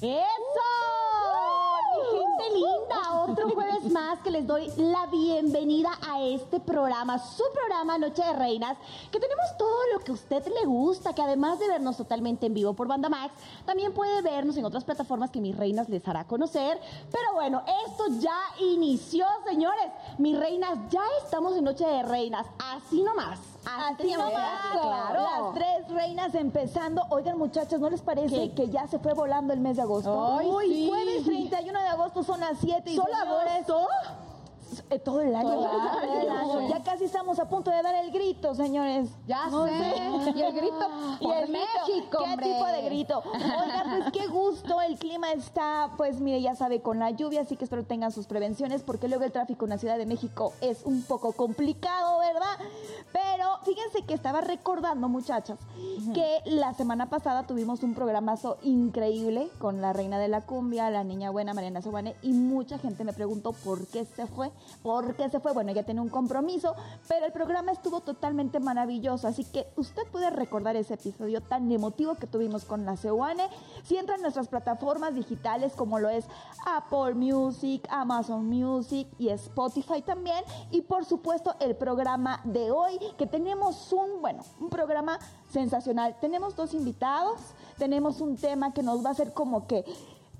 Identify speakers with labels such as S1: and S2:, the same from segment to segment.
S1: ¡Eso! Mi gente linda, otro jueves más que les doy la bienvenida a este programa, su programa Noche de Reinas, que tenemos todo lo que a usted le gusta, que además de vernos totalmente en vivo por Banda Max, también puede vernos en otras plataformas que mis reinas les hará conocer. Pero bueno, esto ya inició, señores. Mis reinas, ya estamos en Noche de Reinas, así nomás.
S2: Así nomás,
S1: claro.
S2: Las tres reinas empezando. Oigan, muchachas, ¿no les parece
S1: ¿Qué?
S2: que ya se fue volando el mes de agosto?
S1: Ay,
S2: Uy,
S1: sí.
S2: jueves 31 de agosto son las 7 y
S1: ¿Solo
S2: señores,
S1: agosto?
S2: Eh, todo el año.
S1: Todo el año.
S2: Ya casi estamos a punto de dar el grito, señores.
S3: Ya
S2: No
S3: sé. Y el grito
S2: Y
S3: por
S2: grito,
S3: México,
S2: ¿Qué tipo de grito? Oigan, pues qué gusto, el clima está, pues mire, ya sabe, con la lluvia, así que espero tengan sus prevenciones, porque luego el tráfico en la Ciudad de México es un poco complicado, ¿verdad? Pero fíjense que estaba recordando, muchachas, que la semana pasada tuvimos un programazo increíble con la reina de la cumbia, la niña buena Mariana Sobane, y mucha gente me preguntó por qué se fue, por qué se fue. Bueno, ella tenía un compromiso, pero el programa estuvo totalmente maravilloso, así que usted puede recordar ese episodio tan emotivo que tuvimos con la Cebuane si entra en nuestras plataformas digitales como lo es Apple Music, Amazon Music y Spotify también, y por supuesto el programa de hoy que tenemos un, bueno, un programa sensacional. Tenemos dos invitados, tenemos un tema que nos va a hacer como que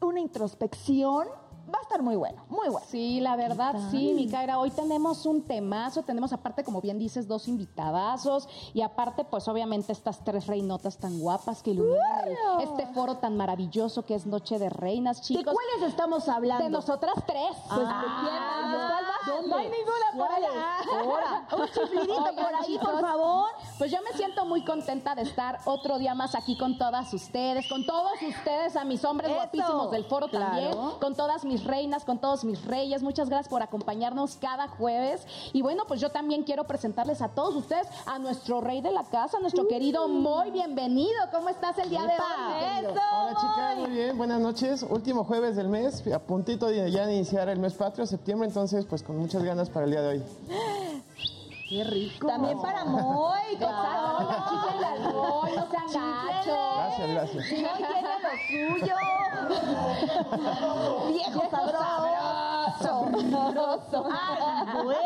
S2: una introspección. Va a estar muy bueno, muy bueno.
S3: Sí, la verdad, sí, mi Kaira. Hoy tenemos un temazo, tenemos aparte, como bien dices, dos invitadazos y aparte, pues obviamente estas tres reinotas tan guapas que iluminan este foro tan maravilloso que es Noche de Reinas,
S1: ¿De
S3: chicos.
S1: cuáles estamos hablando?
S3: De nosotras tres.
S2: Pues,
S1: Ah,
S2: ¿de quién más?
S1: ¿de cuál?
S2: ¿Dónde?
S1: No hay ninguna por allá.
S2: Ahora, un chiflidito
S3: Oigan,
S2: por ahí, por favor.
S3: Pues yo me siento muy contenta de estar otro día más aquí con todas ustedes, con todos ustedes, a mis hombres
S2: Eso,
S3: guapísimos del foro
S2: claro.
S3: también, con todas mis reinas, con todos mis reyes. Muchas gracias por acompañarnos cada jueves. Y bueno, pues yo también quiero presentarles a todos ustedes a nuestro rey de la casa, nuestro querido Moy. Bienvenido. ¿Cómo estás el día de hoy?
S2: Eso.
S4: Hola chicas, muy bien, buenas noches. Último jueves del mes, a puntito de ya iniciar el mes patrio, septiembre, entonces pues con muchas ganas para el día de hoy.
S1: Qué rico.
S2: También para Moy.
S3: Exacto. Oye, chíquenle al Moy, no sean gachos.
S4: Gracias, gracias.
S2: Si no tiene lo suyo. Viejo sabroso. Sabroso.
S1: Ah, bueno,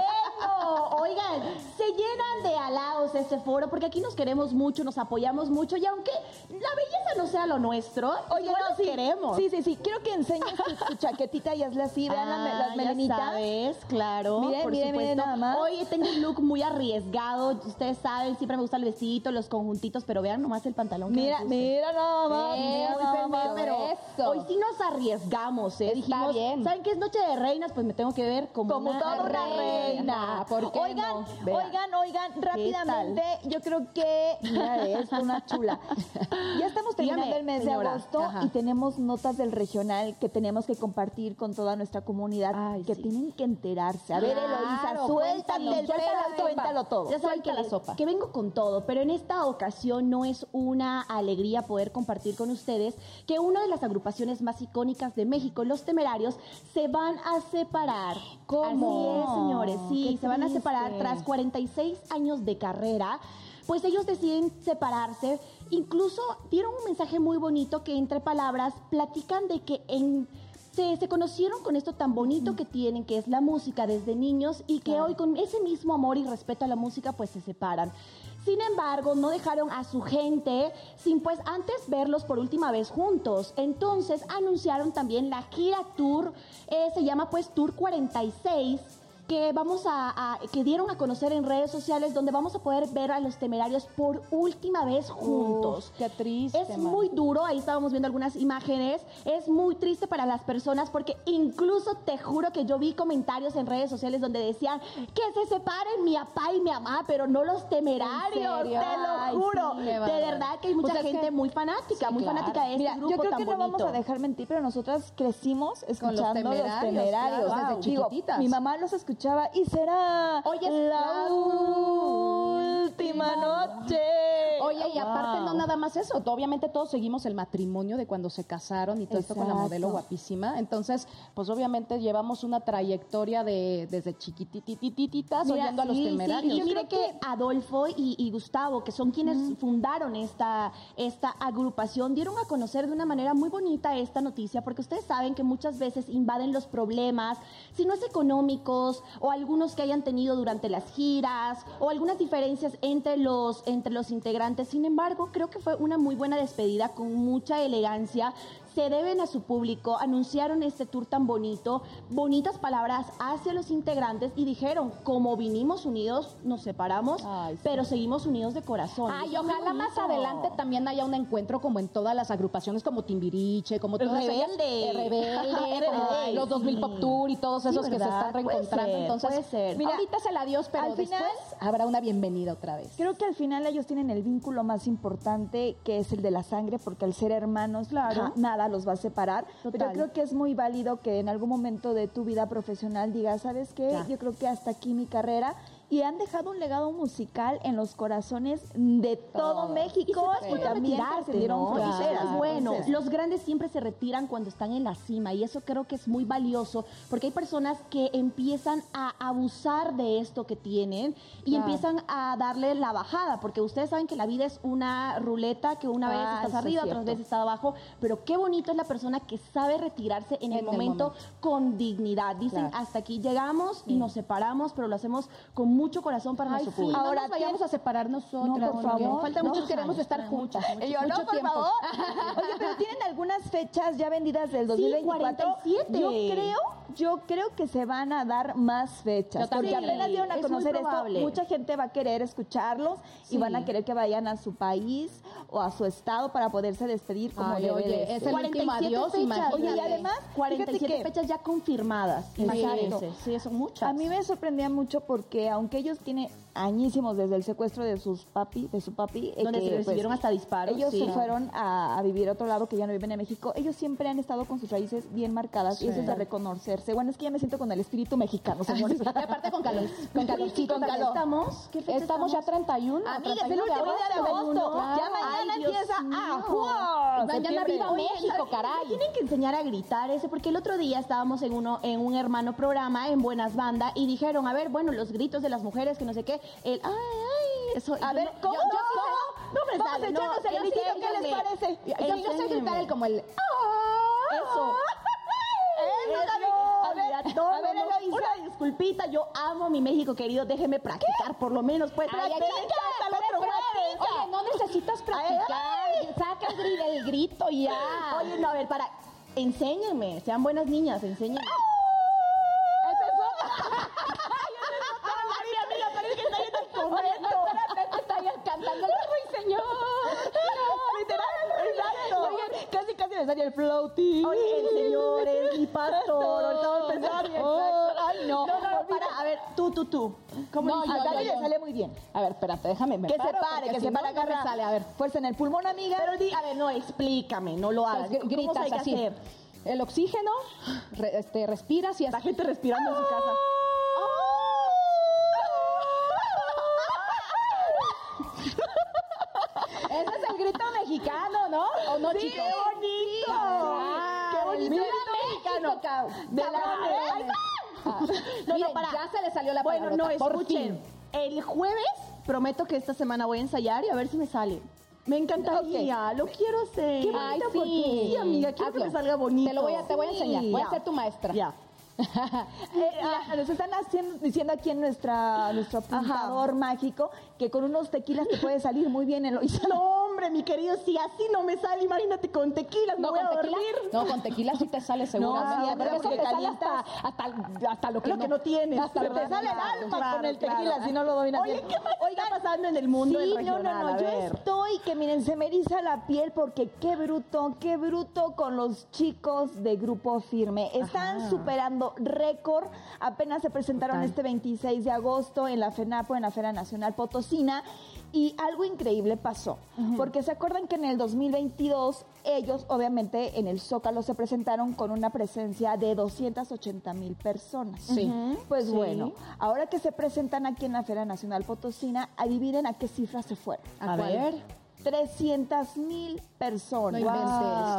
S1: oigan, se llenan de halagos este foro porque aquí nos queremos mucho, nos apoyamos mucho y aunque la belleza no sea lo nuestro,
S2: Oye,
S1: igual
S2: no,
S1: nos
S2: sí,
S1: queremos.
S2: Sí, sí, sí. Quiero que enseñes tu, tu chaquetita y hazle así. Vean
S1: Ah,
S2: las
S1: ya
S2: melenitas.
S1: sabes, claro.
S2: Miren,
S1: por
S2: miren,
S1: supuesto.
S2: miren nada más.
S1: Hoy tengo un look muy arriesgado. Ustedes saben, siempre me gusta el vestido, los conjuntitos, pero vean nomás el pantalón. que
S2: Mira,
S1: me
S2: mira nada más.
S1: Eh,
S2: mira nada
S1: discúlpenme,
S2: más.
S1: pero
S3: Eso.
S1: hoy sí nos arriesgamos, ¿eh?
S3: Está
S1: Dijimos,
S3: bien.
S1: ¿saben qué es Noche de Reinas? Pues me tengo que ver como,
S2: Como
S1: una
S2: toda una
S1: reina.
S2: reina.
S3: ¿Por qué
S2: oigan,
S3: no?
S2: Oigan, oigan, rápidamente, yo creo que, mira esto, una chula. Ya estamos terminando
S1: Dígame,
S2: el mes
S1: señora.
S2: de agosto
S1: Ajá.
S2: y tenemos notas del regional que tenemos que compartir con toda nuestra comunidad
S1: Ay,
S2: que
S1: sí.
S2: tienen que enterarse. A ver,
S1: Claro,
S2: Eloisa, suéltate el pelo, cuéntalo todo.
S1: Ya saben que,
S3: la sopa.
S1: que vengo con todo, pero en esta ocasión no es una alegría poder compartir con ustedes que una de las agrupaciones más icónicas de México, Los Temerarios, se van a separar.
S2: ¿Cómo?
S1: Así es, señores, sí, se van a separar tras 46 años de carrera. Pues ellos deciden separarse. Incluso dieron un mensaje muy bonito que entre palabras platican de que en se, se conocieron con esto tan bonito que tienen, que es la música desde niños, y que hoy con ese mismo amor y respeto a la música, pues se separan. Sin embargo, no dejaron a su gente sin pues antes verlos por última vez juntos. Entonces anunciaron también la gira tour, eh, se llama pues Tour 46 que vamos a, a- que dieron a conocer en redes sociales donde vamos a poder ver a los temerarios por última vez juntos.
S2: Uf, qué triste,
S1: Es
S2: man.
S1: muy duro, ahí estábamos viendo algunas imágenes, es muy triste para las personas porque incluso te juro que yo vi comentarios en redes sociales donde decían que se separen mi papá y mi mamá, pero no los temerarios,
S3: ¿En
S1: te lo
S3: Ay,
S1: juro.
S3: sí,
S1: de verdad que hay mucha
S3: Pues es
S1: gente
S3: que-
S1: muy fanática,
S3: Sí,
S1: muy
S3: claro.
S1: fanática de este
S2: Mira,
S1: grupo
S2: yo creo
S1: tan
S2: que no vamos a dejar mentir, pero nosotras crecimos escuchando los
S3: Temerarios,
S2: temerarios.
S3: claro, desde
S2: Digo,
S3: chiquititas.
S2: mi mamá los escuchaba escuchaba y será
S3: Hoy es
S2: la última noche.
S3: Oye, y aparte
S2: Wow.
S3: no nada más eso, obviamente todos seguimos el matrimonio de cuando se casaron y todo esto con la modelo guapísima. Entonces, pues obviamente llevamos una trayectoria de desde chiquititititas
S1: Mira,
S3: oyendo a los
S1: sí, sí,
S3: temerarios.
S1: y yo mire que Adolfo y, y Gustavo, que son quienes fundaron esta, esta agrupación, dieron a conocer de una manera muy bonita esta noticia, porque ustedes saben que muchas veces invaden los problemas, si no es económicos, o algunos que hayan tenido durante las giras, o algunas diferencias entre los, entre los integrantes. Sin embargo, creo que fue una muy buena despedida con mucha elegancia. Se deben a su público, anunciaron este tour tan bonito, bonitas palabras hacia los integrantes y dijeron, como vinimos unidos, nos separamos,
S2: Ay, sí.
S1: pero seguimos unidos de corazón.
S3: Ay, ojalá más adelante también haya un encuentro como en todas las agrupaciones como Timbiriche, como todas ellas,
S1: Rebelde.
S3: eh, Rebelde, como
S1: Rebelde,
S3: los 2000
S1: sí.
S3: Pop Tour y todos
S1: Sí,
S3: esos que se están
S1: Puede
S3: reencontrando.
S1: ser,
S3: Entonces,
S1: puede ser.
S3: mira, ahorita es el adiós, pero
S2: al final-
S3: después habrá una bienvenida otra vez.
S2: Creo que al final ellos tienen el vínculo más importante, que es el de la sangre, porque al ser hermanos,
S1: Claro.
S2: ja- nada los va a separar.
S1: Total.
S2: Pero creo que es muy válido que en algún momento de tu vida profesional digas, ¿sabes qué?
S1: Ya.
S2: Yo creo que hasta aquí mi carrera. Y han dejado un legado musical en los corazones de todo
S3: Todo.
S2: México
S1: Y
S2: también trascendieron
S1: ¿no?
S2: Fronteras.
S1: bueno.
S2: Entonces,
S1: Los grandes siempre se retiran cuando están en la cima y eso creo que es muy valioso porque hay personas que empiezan a abusar de esto que tienen y
S2: Claro.
S1: empiezan a darle la bajada porque ustedes saben que la vida es una ruleta que una vez
S2: Ah,
S1: estás
S2: eso es
S1: arriba, otras veces estás abajo, pero qué bonito es la persona que sabe retirarse en, el,
S3: En el
S1: momento
S3: momento.
S1: con dignidad. Dicen,
S3: Claro.
S1: hasta aquí llegamos y nos separamos, pero lo hacemos con mucho corazón para
S3: Ay,
S1: nuestro
S3: sí,
S1: público.
S3: no
S2: Ahora
S3: nos vayamos a separar nosotros.
S2: No, por favor.
S3: Falta
S2: No,
S3: mucho, queremos estar juntas.
S1: muchos,
S2: Y yo,
S3: mucho
S2: no, por
S3: tiempo.
S2: favor. Oye, pero tienen algunas fechas ya vendidas del 2024.
S1: 47.
S2: Yo creo, yo creo que se van a dar más fechas.
S3: Yo
S2: porque apenas dieron a
S1: Es
S2: conocer esto, mucha gente va a querer escucharlos
S3: Sí.
S2: y van a querer que vayan a su país o a su estado para poderse despedir como
S3: Ay,
S2: debe
S3: oye,
S2: de
S3: es el último
S1: 47
S3: adiós,
S1: fechas.
S2: Oye, y además,
S1: 47
S2: fíjate que-
S1: fechas ya confirmadas. Sí, son muchas.
S2: A mí me sorprendía mucho porque aunque ellos tienen añísimos desde el secuestro de sus papi, de su papi, eh,
S1: Donde
S2: que,
S1: se recibieron hasta disparos,
S2: Ellos
S1: sí.
S2: se fueron a, a vivir a otro lado que ya no viven en México. Ellos siempre han estado con sus raíces bien marcadas y eso es de reconocerse. Bueno, es que ya me siento con el espíritu mexicano, señores.
S3: Y aparte con calor, con calorcito.
S1: ¿Con calor estamos? ¿Qué fecha
S3: Estamos ya 31.
S2: Amigas, el
S3: 31
S2: último día de agosto.
S3: Claro.
S2: Ya mañana
S1: Ay,
S2: empieza a jugar.
S3: Mañana viva México, caray.
S1: Tienen que enseñar a gritar ese, porque el otro día estábamos en uno, en un hermano programa, en Buenas Bandas, y dijeron, a ver, bueno, los gritos de las mujeres, que no sé qué, el ay, ay, eso.
S2: A ver,
S1: no-
S2: ¿cómo?
S1: yo- yo-
S2: ¿Cómo?
S1: No me
S2: Vamos
S1: sale, no,
S2: echarnos el gritito, ¿qué les parece?
S3: Yo, yo sé gritar el como el...
S1: Eso.
S2: Eso, Gaby. A ver, a ver,
S1: no,
S2: Eloisa.
S1: Una disculpita, yo amo mi México querido, déjeme practicar por lo menos, pues.
S3: Ay, ay,
S1: practica hasta el otro jueves.
S3: Oye, no necesitas practicar. Saca el el grito ya.
S1: Oye, no, a ver, para, enséñenme, sean buenas niñas, enséñenme.
S3: Oye, no, espérate, está ya cantando el ruiseñor.
S2: Exacto. Oye, casi, casi me salió el floating.
S1: Oye, el señor es mi pastor, ahorita vamos a empezar.
S2: Oh, ay, no.
S1: No, no, no, para, a ver, tú, tú, tú. ¿Cómo
S3: No,
S1: dices?
S2: A
S3: yo, yo,
S2: le
S3: yo.
S2: sale muy bien.
S3: A ver, espérate, déjame. me
S2: Que se
S3: paro,
S2: pare,
S3: porque
S2: que
S3: si
S2: se
S3: no,
S2: pare,
S3: no me
S2: agarra.
S3: sale. A ver,
S2: Fuerza en el pulmón, amiga.
S1: Pero di, a ver, no, explícame, no lo hagas.
S3: pues,
S1: ¿Cómo
S3: gritas
S1: hay que
S3: así.
S1: hacer?
S3: El oxígeno, re- este, respiras y
S1: La
S3: así.
S1: gente respirando en su casa.
S3: Ese es el grito mexicano, ¿no? ¿O no, chicos?
S1: ¡Qué bonito!
S3: Ay,
S1: ¡Qué bonito
S3: ¡Viva
S1: De la!
S3: Ah,
S1: No, para.
S3: ya se le salió la
S1: Bueno, no, escuchen. El jueves prometo que esta semana voy a ensayar y a ver si me sale. Me encantaría, lo quiero hacer.
S3: Qué bonito,
S1: porque
S3: sí.
S1: amiga, quiero que
S3: Hazlo.
S1: me salga bonito.
S3: Te lo voy a, te voy a enseñar. Voy a ser tu maestra.
S1: Ya.
S2: Eh, ah, nos están haciendo- diciendo aquí en nuestra, nuestro apuntador mágico que con unos tequilas te puede salir muy bien, Eloisa.
S1: No, hombre, mi querido, si así no me sale, imagínate con tequilas, me
S3: No,
S1: voy
S3: con
S1: a
S3: tequila,
S1: dormir.
S3: no, con tequila sí te sale seguramente.
S2: sí,
S3: porque
S2: porque
S3: eso te sale
S2: calientas.
S3: hasta, hasta, hasta lo que,
S1: Lo que no tienes,
S3: Hasta
S2: Te sale el
S1: Claro,
S2: alma
S1: claro,
S2: con el
S1: claro.
S2: tequila si no lo dominas
S1: Oye,
S2: bien.
S1: ¿qué más está pasando en el mundo
S2: Sí, no, no, no, yo estoy que miren, se me eriza la piel porque qué bruto, qué bruto con los chicos de Grupo Firme. Están superando récord, apenas se presentaron
S1: Total.
S2: este 26 de agosto en la FENAPO, en la Feria Nacional Potosina. Y algo increíble pasó, porque se acuerdan que en el 2022 ellos obviamente en el Zócalo se presentaron con una presencia de 280 mil personas.
S3: Sí.
S2: Pues
S3: Sí.
S2: bueno, ahora que se presentan aquí en la Feria Nacional Potosina, adivinen a qué cifra se fueron.
S3: A ver.
S2: 300 mil personas.
S3: No.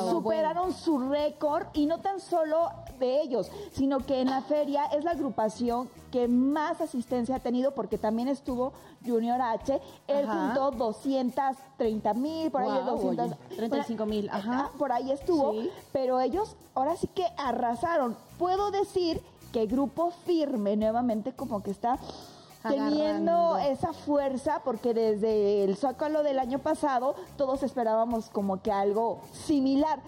S3: No,
S2: Superaron su récord y no tan solo de ellos, sino que en la feria es la agrupación que más asistencia ha tenido porque también estuvo Junior H. Él
S1: Ajá.
S2: juntó 230 mil, por ahí
S1: Guau,
S2: 200.
S1: oye, 35,000,
S2: por ahí-
S1: ajá.
S2: Por ahí estuvo,
S1: Sí.
S2: pero ellos ahora sí que arrasaron. Puedo decir que Grupo Firme nuevamente como que está teniendo esa fuerza porque desde el Zócalo del año pasado todos esperábamos como que algo similar.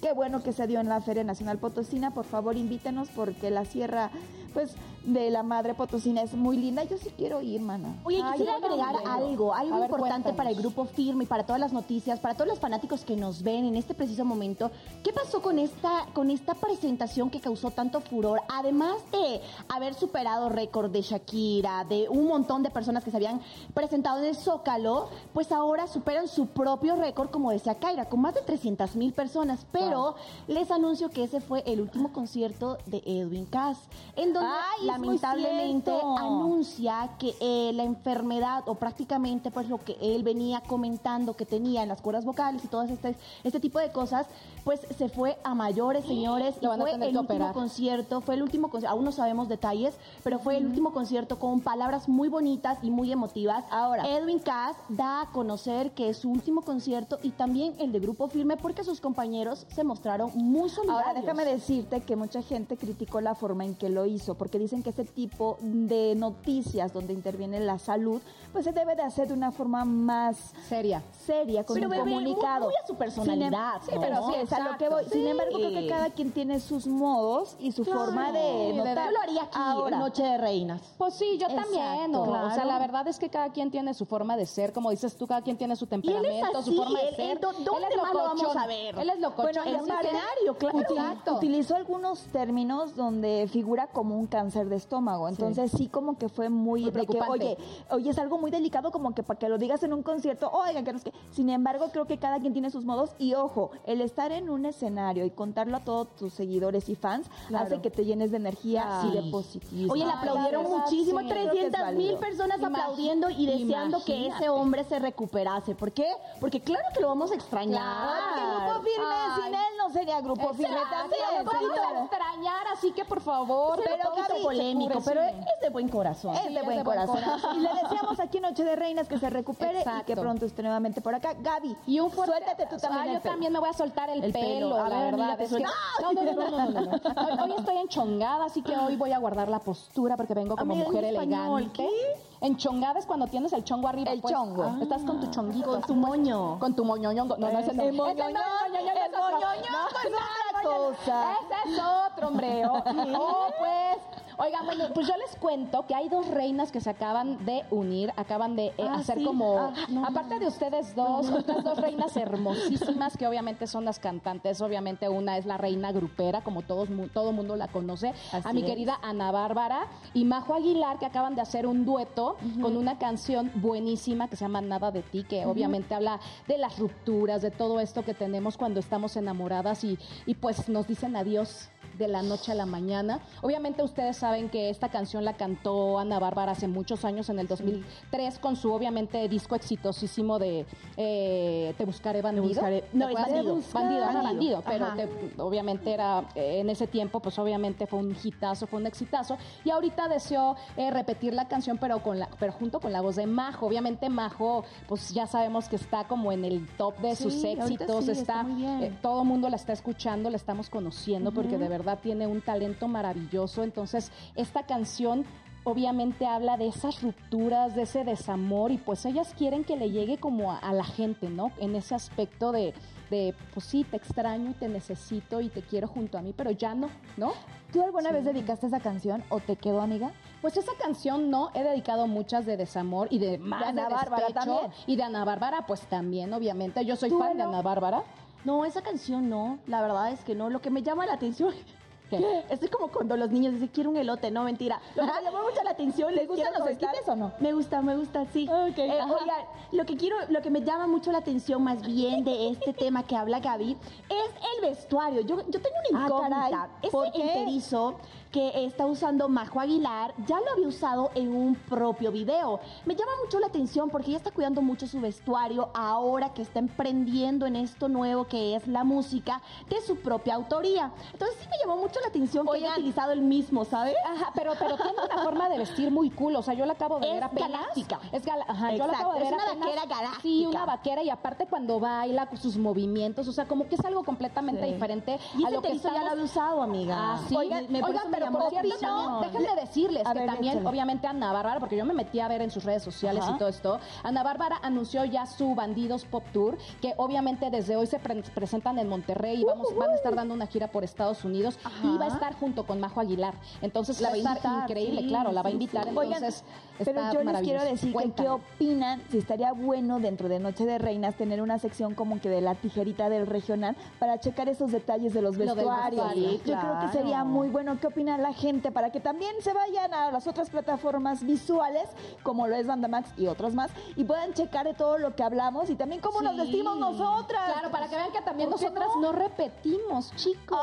S2: Qué bueno que se dio en la Feria Nacional Potosina. Por favor, invítenos porque la sierra, pues, de la Madre Potosina es muy linda. Yo sí quiero ir, mana.
S1: Oye,
S2: Ay,
S1: quisiera agregar algo, algo
S3: ver,
S1: importante
S3: cuéntanos.
S1: para el grupo firme y para todas las noticias, para todos los fanáticos que nos ven en este preciso momento. ¿Qué pasó con esta, con esta presentación que causó tanto furor? Además de haber superado récord de Shakira, de un montón de personas que se habían presentado en el Zócalo, pues ahora superan su propio récord, como decía Kaira, con más de 300 mil personas. Pero les anuncio que ese fue el último concierto de Edwin Cass, en donde
S2: Ay,
S1: lamentablemente anuncia que eh, la enfermedad o prácticamente pues lo que él venía comentando que tenía en las cuerdas vocales y todo este, este tipo de cosas, pues se fue a mayores, señores, y fue el último
S3: operar.
S1: concierto, fue el último concierto, aún no sabemos detalles, pero fue el último concierto con palabras muy bonitas y muy emotivas.
S2: Ahora.
S1: Edwin Cass da a conocer que es su último concierto y también el de Grupo Firme porque sus compañeros se mostraron muy solidarios.
S2: Ahora déjame decirte que mucha gente criticó la forma en que lo hizo, porque dicen que ese tipo de noticias donde interviene la salud, pues se debe de hacer de una forma más
S3: Seria.
S2: seria, con
S1: Pero,
S2: un
S1: bebé, muy-
S2: comunicado.
S1: muy a su personalidad,
S2: Sí,
S1: ¿no?
S2: pero sí, es a lo que voy. Sin
S1: Sí.
S2: embargo, creo que cada quien tiene sus modos y su
S1: Claro.
S2: forma de notar.
S1: Yo lo haría aquí
S2: Ahora,
S1: Noche de Reinas.
S3: Pues sí, yo
S2: Exacto,
S3: también. ¿no? O sea, la verdad es que cada quien tiene su forma de ser, como dices tú, cada quien tiene su temperamento,
S1: así,
S3: su forma de
S1: él-
S3: ser.
S1: él, ¿dó- dónde
S3: es
S1: más lo vamos a ver?
S3: Él es locochón.
S2: Bueno, aparte,
S1: escenario, claro.
S2: utilizó algunos términos donde figura como un cáncer de estómago. Entonces sí, como que fue muy,
S3: Muy
S2: de que, oye, oye, es algo muy delicado como que para que lo digas en un concierto, oigan, que no es que. Sin embargo, creo que cada quien tiene sus modos y ojo, el estar en un escenario y contarlo a todos tus seguidores y fans
S1: Claro.
S2: hace que te llenes de energía y de positivismo.
S1: Oye, le aplaudieron
S3: verdad,
S1: muchísimo,
S3: sí.
S2: Creo que es
S1: 300 mil personas aplaudiendo y deseando que ese hombre se recuperase. ¿Por qué? Porque claro que lo vamos a extrañar.
S2: Porque Grupo Firme,
S3: Ay.
S2: sin él no sería Grupo Firme también.
S3: lo vamos a
S2: señora.
S3: extrañar, así que por favor.
S1: Pero poquito polémico, pero es de buen corazón.
S2: Es
S3: Sí,
S2: de
S3: es
S2: buen
S3: de buen
S2: corazón.
S3: corazón.
S2: Y le decíamos aquí Noche de Reinas que se recupere y que
S3: Exacto.
S2: pronto esté nuevamente por acá. Gaby,
S3: Y un fuerte
S2: suéltate tú también.
S3: Ah,
S2: el
S3: yo
S2: pelo.
S3: también me voy a soltar el,
S1: El pelo.
S3: pelo, la
S1: ver,
S3: verdad. es que- no, no, no, no, no. Hoy, estoy enchongada, así que hoy voy a guardar la postura porque vengo como
S2: Amiga,
S3: mujer elegante. Enchongada es cuando tienes el chongo arriba.
S2: El
S3: pues.
S2: chongo.
S3: Ah, Estás con tu chonguito.
S1: Con tu moño.
S3: Con tu moñoñongo. No, no, ese no.
S2: El moñoñón el
S3: es
S2: es otra cosa.
S3: Ese es otro, hombre. Oh, oh, pues. Oigan, bueno, pues yo les cuento que hay dos reinas que se acaban de unir, acaban de eh,
S2: Ah,
S3: hacer
S2: sí.
S3: como,
S2: Ah, no,
S3: aparte de ustedes dos, otras dos reinas hermosísimas que obviamente son las cantantes. Obviamente una es la reina grupera, como todos todo mundo la conoce,
S2: Así
S3: a mi
S2: es.
S3: querida Ana Bárbara y Majo Aguilar que acaban de hacer un dueto con una canción buenísima que se llama Nada de ti, que obviamente habla de las rupturas, de todo esto que tenemos cuando estamos enamoradas y, y pues nos dicen adiós de la noche a la mañana. Obviamente ustedes saben que esta canción la cantó Ana Bárbara hace muchos años, en el 2003, con su obviamente disco exitosísimo de eh, Te buscaré bandido.
S1: buscaré-
S3: ¿Te
S1: no, es? Bandido.
S3: Bandido, ajá,
S1: Bandido.
S3: bandido, pero te- obviamente era eh, en ese tiempo, pues obviamente fue un hitazo, fue un exitazo. Y ahorita deseó eh, repetir la canción, pero con la, pero junto con la voz de Majo. Obviamente Majo, pues ya sabemos que está como en el top de
S2: Sí,
S3: sus éxitos,
S2: sí,
S3: está, eh, todo el mundo la está escuchando, la estamos conociendo, porque de verdad tiene un talento maravilloso. Entonces, esta canción obviamente habla de esas rupturas, de ese desamor, y pues ellas quieren que le llegue como a, a la gente, ¿no? En ese aspecto de, de, pues sí, te extraño, te necesito y te quiero junto a mí, pero ya no, ¿no?
S2: ¿Tú alguna vez dedicaste esa canción o te quedó, amiga?
S3: Pues esa canción no, he dedicado muchas de desamor y de más de,
S2: Ana Bárbara
S3: despecho,
S2: también.
S3: Y de Ana Bárbara, pues también, obviamente. Yo soy
S2: ¿Tú,
S3: fan de? Ana Bárbara.
S1: No, esa canción no, la verdad es que no. Lo que me llama la atención. Estoy como cuando los niños dicen, quiero un elote, no, mentira. Lo que me llamó mucho la atención, les
S2: gustan los esquites o no?
S1: Me gusta, me gusta, sí.
S2: Ok,
S1: Eh, oigan, lo que quiero, lo que me llama mucho la atención más bien de este tema que habla Gaby es el vestuario. Yo, yo tengo una
S2: Ah,
S1: incógnita.
S2: caray,
S1: Ese
S2: ¿por qué?
S1: enterizo que está usando Majo Aguilar ya lo había usado en un propio video. Me llama mucho la atención porque ella está cuidando mucho su vestuario ahora que está emprendiendo en esto nuevo que es la música de su propia autoría. Entonces sí me llamó mucho la atención que haya utilizado el mismo, ¿sabes?
S3: Ajá, pero, pero tiene una forma de vestir muy cool. O sea, yo la acabo de
S1: Es
S3: ver apenas.
S1: galáctica.
S3: Es gala- Ajá, yo la
S1: Exacto,
S3: acabo de
S1: es
S3: ver
S1: una
S3: apenas.
S1: vaquera galáctica.
S3: Sí, una vaquera. Y aparte cuando baila sus movimientos, o sea, como que es algo completamente
S2: Sí.
S3: diferente
S1: Y
S3: a lo que
S1: ya lo había usado, amiga.
S3: Ah, sí.
S2: Oigan, me
S3: pero por cierto, no, déjenme decirles
S2: A
S3: que
S2: ver,
S3: también,
S2: échale.
S3: obviamente, Ana Bárbara, porque yo me metí a ver en sus redes sociales
S2: Ajá.
S3: y todo esto, Ana Bárbara anunció ya su Bandidos Pop Tour, que obviamente desde hoy se pre- presentan en Monterrey y vamos, van a estar dando una gira por Estados Unidos y va a estar junto con Majo Aguilar. Entonces
S2: La
S3: va a estar
S2: invitar,
S3: increíble,
S2: sí,
S3: claro, la va a invitar.
S2: sí.
S3: Entonces,
S2: Pero
S3: está
S2: yo les quiero decir que
S3: Cuéntame.
S2: qué opinan si estaría bueno dentro de Noche de Reinas tener una sección como que de la tijerita del regional para checar esos detalles de los
S3: Lo
S2: vestuarios.
S3: vestuario,
S2: yo creo que sería muy bueno. ¿Qué opina la gente? Para que también se vayan a las otras plataformas visuales, como lo es Bandamax y otras más, y puedan checar de todo lo que hablamos y también cómo nos vestimos nosotras.
S3: Claro, para que vean que también
S2: ¿Por qué
S3: nosotras
S2: no?
S3: no? repetimos, chicos.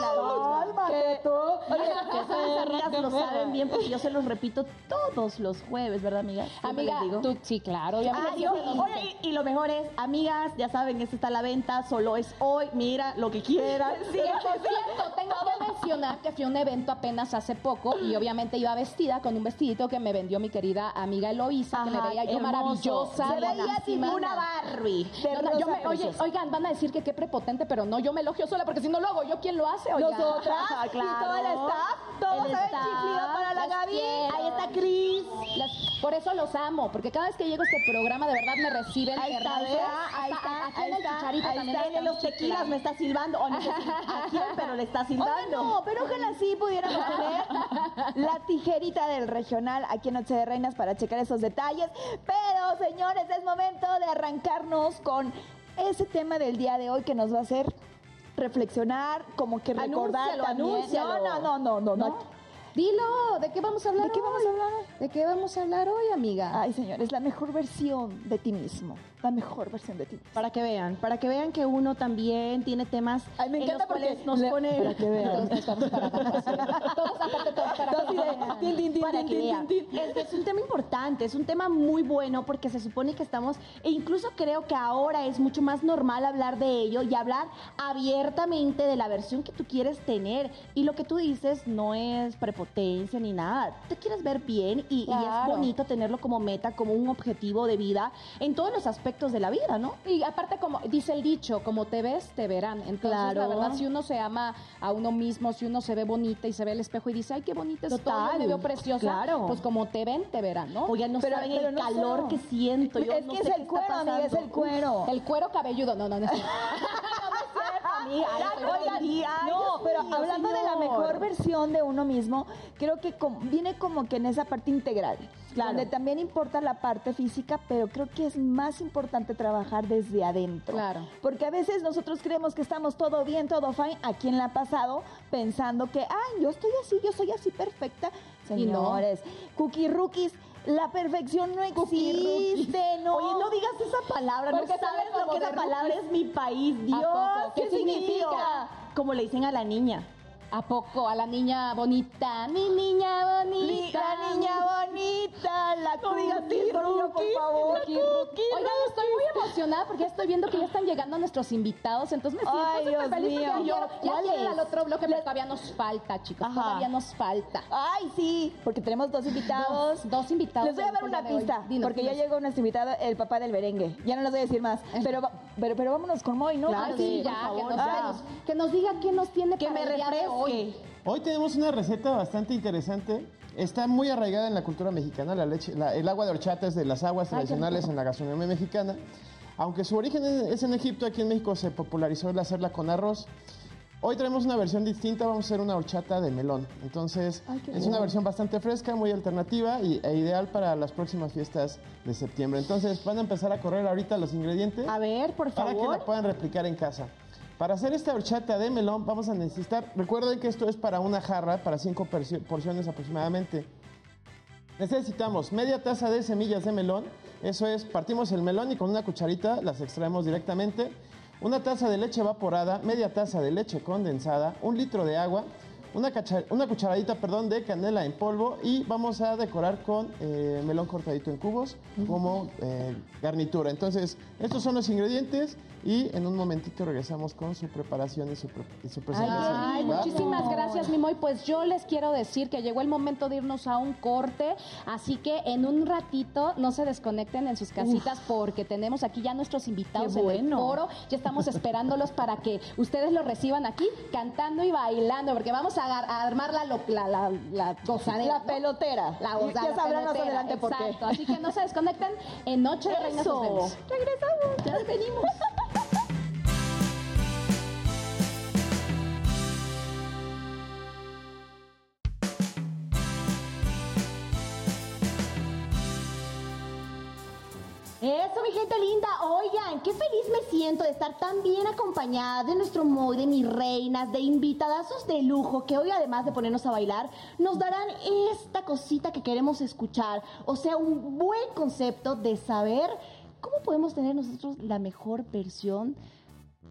S2: ¡Cálmate tú!
S1: Que esas amigas lo saben bien porque yo se los repito todos los jueves, ¿verdad, amiga?
S3: Amiga,
S1: digo.
S3: tú, sí, claro, obviamente.
S1: Ah,
S3: yo-
S1: yo- oye, y, y lo mejor es, amigas, ya saben, esto está a la venta, solo es hoy, mira, lo que quieran.
S3: Sí, por cierto, tengo que mencionar que fui a un evento apenas hace poco y obviamente iba vestida con un vestidito que me vendió mi querida amiga Eloísa, que me veía yo
S1: hermoso.
S3: maravillosa.
S1: Se veía una Barbie.
S3: No, no, yo me- oye, oigan, van a decir que qué prepotente, pero no, yo me elogio sola porque si no lo hago yo, ¿quién lo hace? Oigan?
S2: Nosotras
S1: Ajá,
S2: y todo el staff, todo
S1: El
S2: saben
S1: staff,
S2: chiflido para la Gaby.
S3: quiero.
S1: Ahí está Cris.
S3: Las- por eso los amo, porque cada vez que llego a este programa de verdad me reciben
S1: Ahí está,
S3: hermosa.
S1: ¿ves?
S3: Hasta-
S1: Ahí está,
S3: aquí
S1: ahí
S3: en el
S1: está, ahí
S3: también
S1: está, el de los tequilas me está silbando, o no sé a quién, pero le está silbando.
S2: Oigan, no, pero ojalá sí pudiéramos tener la tijerita del regional aquí en Noche de Reinas para checar esos detalles. Pero, señores, es momento de arrancarnos con ese tema del día de hoy que nos va a hacer reflexionar, como que recordar
S1: Anúncialo,
S2: también.
S1: anúncialo.
S2: No, no, no, no, no.
S3: ¿No? Dilo, ¿de qué vamos a hablar
S2: ¿De qué
S3: hoy?
S2: vamos a hablar hoy?
S3: ¿De qué vamos a hablar hoy, amiga?
S2: Ay, señores, la mejor versión de ti mismo. La mejor versión de ti.
S1: Para que vean, para que vean que uno también tiene temas
S2: Ay, me
S1: en
S2: encanta
S1: los cuales
S2: porque
S1: nos
S2: le-
S1: pone...
S2: para que vean.
S3: Para para
S1: para Es, un tema importante, es un tema muy bueno porque se supone que estamos, e incluso creo que ahora es mucho más normal hablar de ello y hablar abiertamente de la versión que tú quieres tener. Y lo que tú dices no es prepotencia ni nada. Te quieres ver bien y, y es
S3: Claro.
S1: bonito tenerlo como meta, como un objetivo de vida en todos los aspectos de la vida, ¿no?
S3: Y aparte, como dice el dicho, como te ves, te verán. Entonces,
S1: Claro.
S3: la verdad, si uno se ama a uno mismo, si uno se ve bonita y se ve al espejo y dice, ay, qué bonita
S1: Total.
S3: yo me veo preciosa,
S1: Claro.
S3: pues como te ven, te verán, ¿no?
S1: Oigan, no
S2: Pero-
S1: saben
S2: pero
S1: el
S2: no
S1: calor
S2: solo.
S1: que siento. Yo
S2: es
S1: no
S2: que
S1: sé
S2: es el cuero, amiga, es el cuero.
S3: El cuero cabelludo, no, no, no.
S1: amiga.
S2: No, pero hablando de la mejor versión de uno mismo, creo que viene como que en esa parte integral,
S1: Claro.
S2: donde también importa la parte física, pero creo que es más importante trabajar desde adentro.
S3: Claro.
S2: Porque a veces nosotros creemos que estamos todo bien, todo fine, aquí en la pasado, pensando que, ay, yo estoy así, yo soy así perfecta.
S3: No.
S2: Señores, cookie rookies, la perfección no existe, no.
S1: Oye, no digas esa palabra, no
S3: Porque
S1: sabes
S3: suena
S1: lo que esa palabra es mi país, Dios.
S3: ¿Qué significa?
S1: Como le dicen a la niña.
S3: ¿A poco? A la niña bonita, mi niña
S2: Ni-
S3: bonita.
S2: la niña bonita, la
S1: No digas por favor.
S3: Oigan, estoy muy emocionada porque ya estoy viendo que ya están llegando nuestros invitados, entonces me siento
S2: Ay, Dios
S3: feliz
S2: mío.
S3: ya, quiero- ya ir al otro bloque, pero todavía nos falta, chicos,
S1: Ajá.
S3: todavía nos falta.
S2: Ay, sí, porque tenemos dos invitados.
S3: Dos, dos invitados.
S2: Les voy a dar una pista,
S3: Dinos,
S2: porque ya llegó nuestro invitado, el papá del merengue. Ya no les voy a decir más, pero, va- pero, pero vámonos con Moy, ¿no?
S1: Claro,
S3: Ah, sí,
S1: sí,
S3: ya, que,
S1: favor,
S3: nos,
S1: ya.
S3: que nos- que nos diga qué nos tiene
S1: Que
S3: para
S1: me
S3: el día de hoy.
S4: Hoy tenemos una receta bastante interesante. Está muy arraigada en la cultura mexicana. La leche, la- el agua de horchata es de las aguas tradicionales en la gastronomía mexicana. Aunque su origen es en Egipto, aquí en México se popularizó el hacerla con arroz. Hoy traemos una versión distinta, vamos a hacer una horchata de melón. Entonces, es una versión bastante fresca, muy alternativa y, e ideal para las próximas fiestas de septiembre. Entonces, van a empezar a correr ahorita los ingredientes
S1: A ver, por
S4: para que
S1: favor.
S4: la puedan replicar en casa. Para hacer esta horchata de melón vamos a necesitar, recuerden que esto es para una jarra, para cinco porci- porciones aproximadamente. Necesitamos media taza de semillas de melón, eso es, partimos el melón y con una cucharita las extraemos directamente. Una taza de leche evaporada, media taza de leche condensada, un litro de agua, una, cucharadita perdón, de canela en polvo y vamos a decorar con eh, melón cortadito en cubos como eh, garnitura. Entonces, estos son los ingredientes y en un momentito regresamos con su preparación y su, pre- y su presentación.
S3: Ay, muchísimas gracias, Mimoy. Pues yo les quiero decir que llegó el momento de irnos a un corte, así que en un ratito no se desconecten en sus casitas porque tenemos aquí ya nuestros invitados
S2: Qué
S3: en el
S2: bueno.
S3: foro. Ya estamos esperándolos para que ustedes los reciban aquí cantando y bailando, porque vamos a, a armar la, la, la, la gozadera.
S2: La
S3: ¿no?
S2: pelotera.
S3: La
S2: Y
S3: gozada,
S2: ya sabrán más adelante por qué.
S3: exacto. Así que no se desconecten. En Noche de Reinas nos vemos.
S2: Regresamos. Ya venimos.
S1: Gente linda. Oigan, qué feliz me siento de estar tan bien acompañada de nuestro Moy, de mis reinas, de invitadazos de lujo que hoy, además de ponernos a bailar, nos darán esta cosita que queremos escuchar. O sea, un buen concepto de saber cómo podemos tener nosotros la mejor versión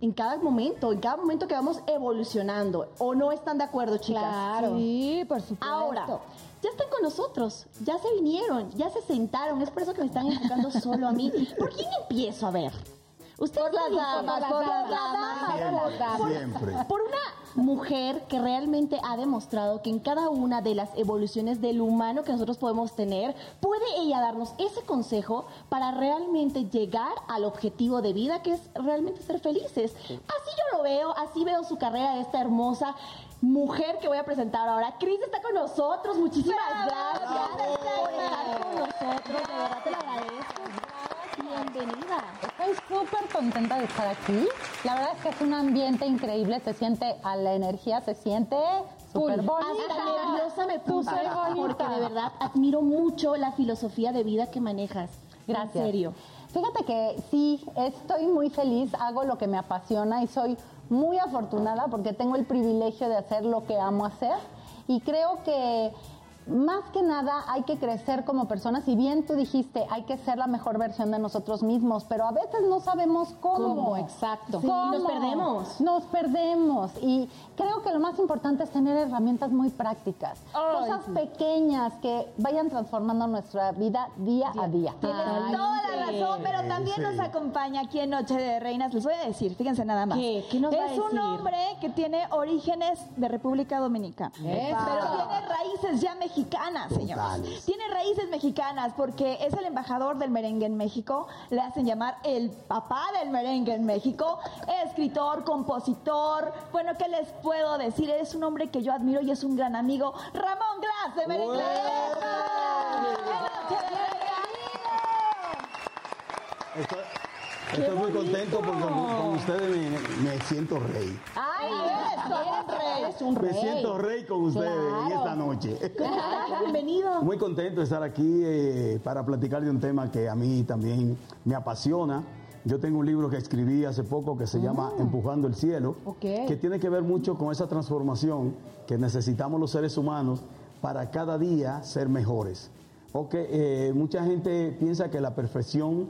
S1: en cada momento, en cada momento que vamos evolucionando. ¿O no están de acuerdo, chicas?
S3: Claro.
S2: Sí, por supuesto.
S1: Ahora, ya están con nosotros, ya se vinieron, ya se sentaron. Es por eso que me están enfocando solo a mí. ¿Por quién empiezo a ver? Ustedes
S2: Por las damas, por las damas.
S3: por las damas.
S5: Siempre.
S1: Por una mujer que realmente ha demostrado que en cada una de las evoluciones del humano que nosotros podemos tener, puede ella darnos ese consejo para realmente llegar al objetivo de vida que es realmente ser felices. Así yo lo veo, así veo su carrera de esta hermosa mujer que voy a presentar ahora. Cris está con nosotros, muchísimas gracias por estar con nosotros, de verdad te lo agradezco. Bienvenida.
S6: Estoy súper contenta de estar aquí. La verdad es que es un ambiente increíble, se siente a la energía, se siente súper bonita.
S1: Hasta nerviosa me puse porque de verdad admiro mucho la filosofía de vida que manejas.
S6: Gracias.
S1: En serio.
S6: Fíjate que sí, estoy muy feliz, hago lo que me apasiona y soy muy afortunada porque tengo el privilegio de hacer lo que amo hacer. Y creo que más que nada hay que crecer como personas y bien tú dijiste, hay que ser la mejor versión de nosotros mismos, pero a veces no sabemos cómo.
S3: ¿Cómo? Exacto.
S1: Sí,
S6: ¿Cómo?
S1: nos perdemos.
S6: Nos perdemos. Y creo que lo más importante es tener herramientas muy prácticas. Cosas
S2: sí.
S6: pequeñas que vayan transformando nuestra vida día a día.
S2: Tienes
S1: Ay,
S2: toda la razón, pero también
S5: Sí.
S2: nos acompaña aquí en Noche de Reinas. Les voy a decir, fíjense nada más.
S1: ¿Qué? ¿Qué nos va a
S2: es un
S1: decir?
S2: hombre que tiene orígenes de República Dominicana. Pero tiene raíces ya mexicanas, señores.
S5: Totales.
S2: Tiene raíces mexicanas porque es el embajador del merengue en México. Le hacen llamar el papá del merengue en México. Escritor, compositor. Bueno, ¿qué les puedo decir? Es un hombre que yo admiro y es un gran amigo. Ramón Glass de Merengue.
S5: Estoy, muy contento porque con, con ustedes me, me siento rey.
S2: ¡Ay, eso!
S3: Eres un
S5: Me
S3: rey.
S5: siento rey con ustedes en
S3: Claro.
S5: esta noche.
S1: Bienvenido.
S5: Muy contento de estar aquí eh, para platicar de un tema que a mí también me apasiona. Yo tengo un libro que escribí hace poco que se llama Empujando el Cielo,
S3: Ok.
S5: que tiene que ver mucho con esa transformación que necesitamos los seres humanos para cada día ser mejores. Ok, eh, mucha gente piensa que la perfección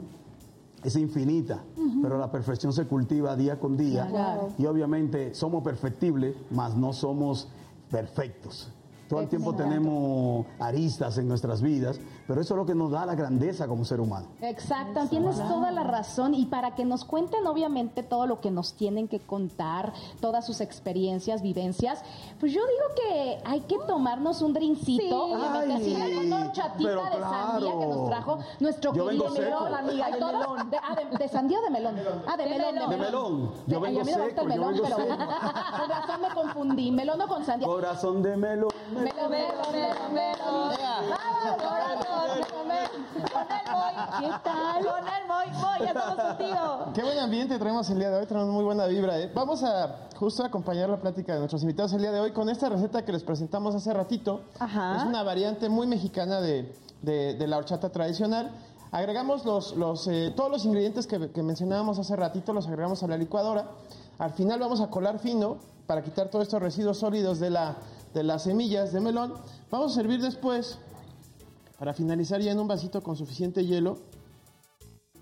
S5: es infinita, pero la perfección se cultiva día con día
S3: Claro.
S5: y obviamente somos perfectibles, mas no somos perfectos. Todo el tiempo tenemos aristas en nuestras vidas, pero eso es lo que nos da la grandeza como ser humano.
S3: Exacto, tienes toda la razón. Y para que nos cuenten, obviamente, todo lo que nos tienen que contar, todas sus experiencias, vivencias, pues yo digo que hay que tomarnos un drincito.
S2: Sí.
S3: obviamente, así
S5: Ay,
S3: con una horchatita
S5: pero
S3: de sandía
S5: claro.
S3: que nos trajo nuestro
S5: Yo
S3: querido
S5: vengo seco.
S3: melón, amiga.
S2: De melón.
S3: De, ah, de- de sandía o de melón? Ah, de, melón,
S5: De melón. Yo vengo
S3: a mí no me gusta el
S5: seco, yo
S3: melón,
S5: vengo
S3: pero
S5: seco.
S3: con razón me confundí. Melón o con sandía.
S5: Corazón de melón.
S3: Melón, melón, melón, melón. Vamos, corazón, melón.
S2: ¿Qué tal? Con el Moy, Moy, ya estamos contigo.
S4: Qué buen ambiente traemos el día de hoy, tenemos muy buena vibra. ¿eh? Vamos a justo acompañar la plática de nuestros invitados el día de hoy con esta receta que les presentamos hace ratito.
S2: Ajá.
S4: Es una variante muy mexicana de, de- de la horchata tradicional. Agregamos los, los, eh, todos los ingredientes que, que mencionábamos hace ratito, los agregamos a la licuadora. Al final vamos a colar fino para quitar todos estos residuos sólidos de, la, de las semillas de melón. Vamos a servir después, para finalizar ya en un vasito con suficiente hielo,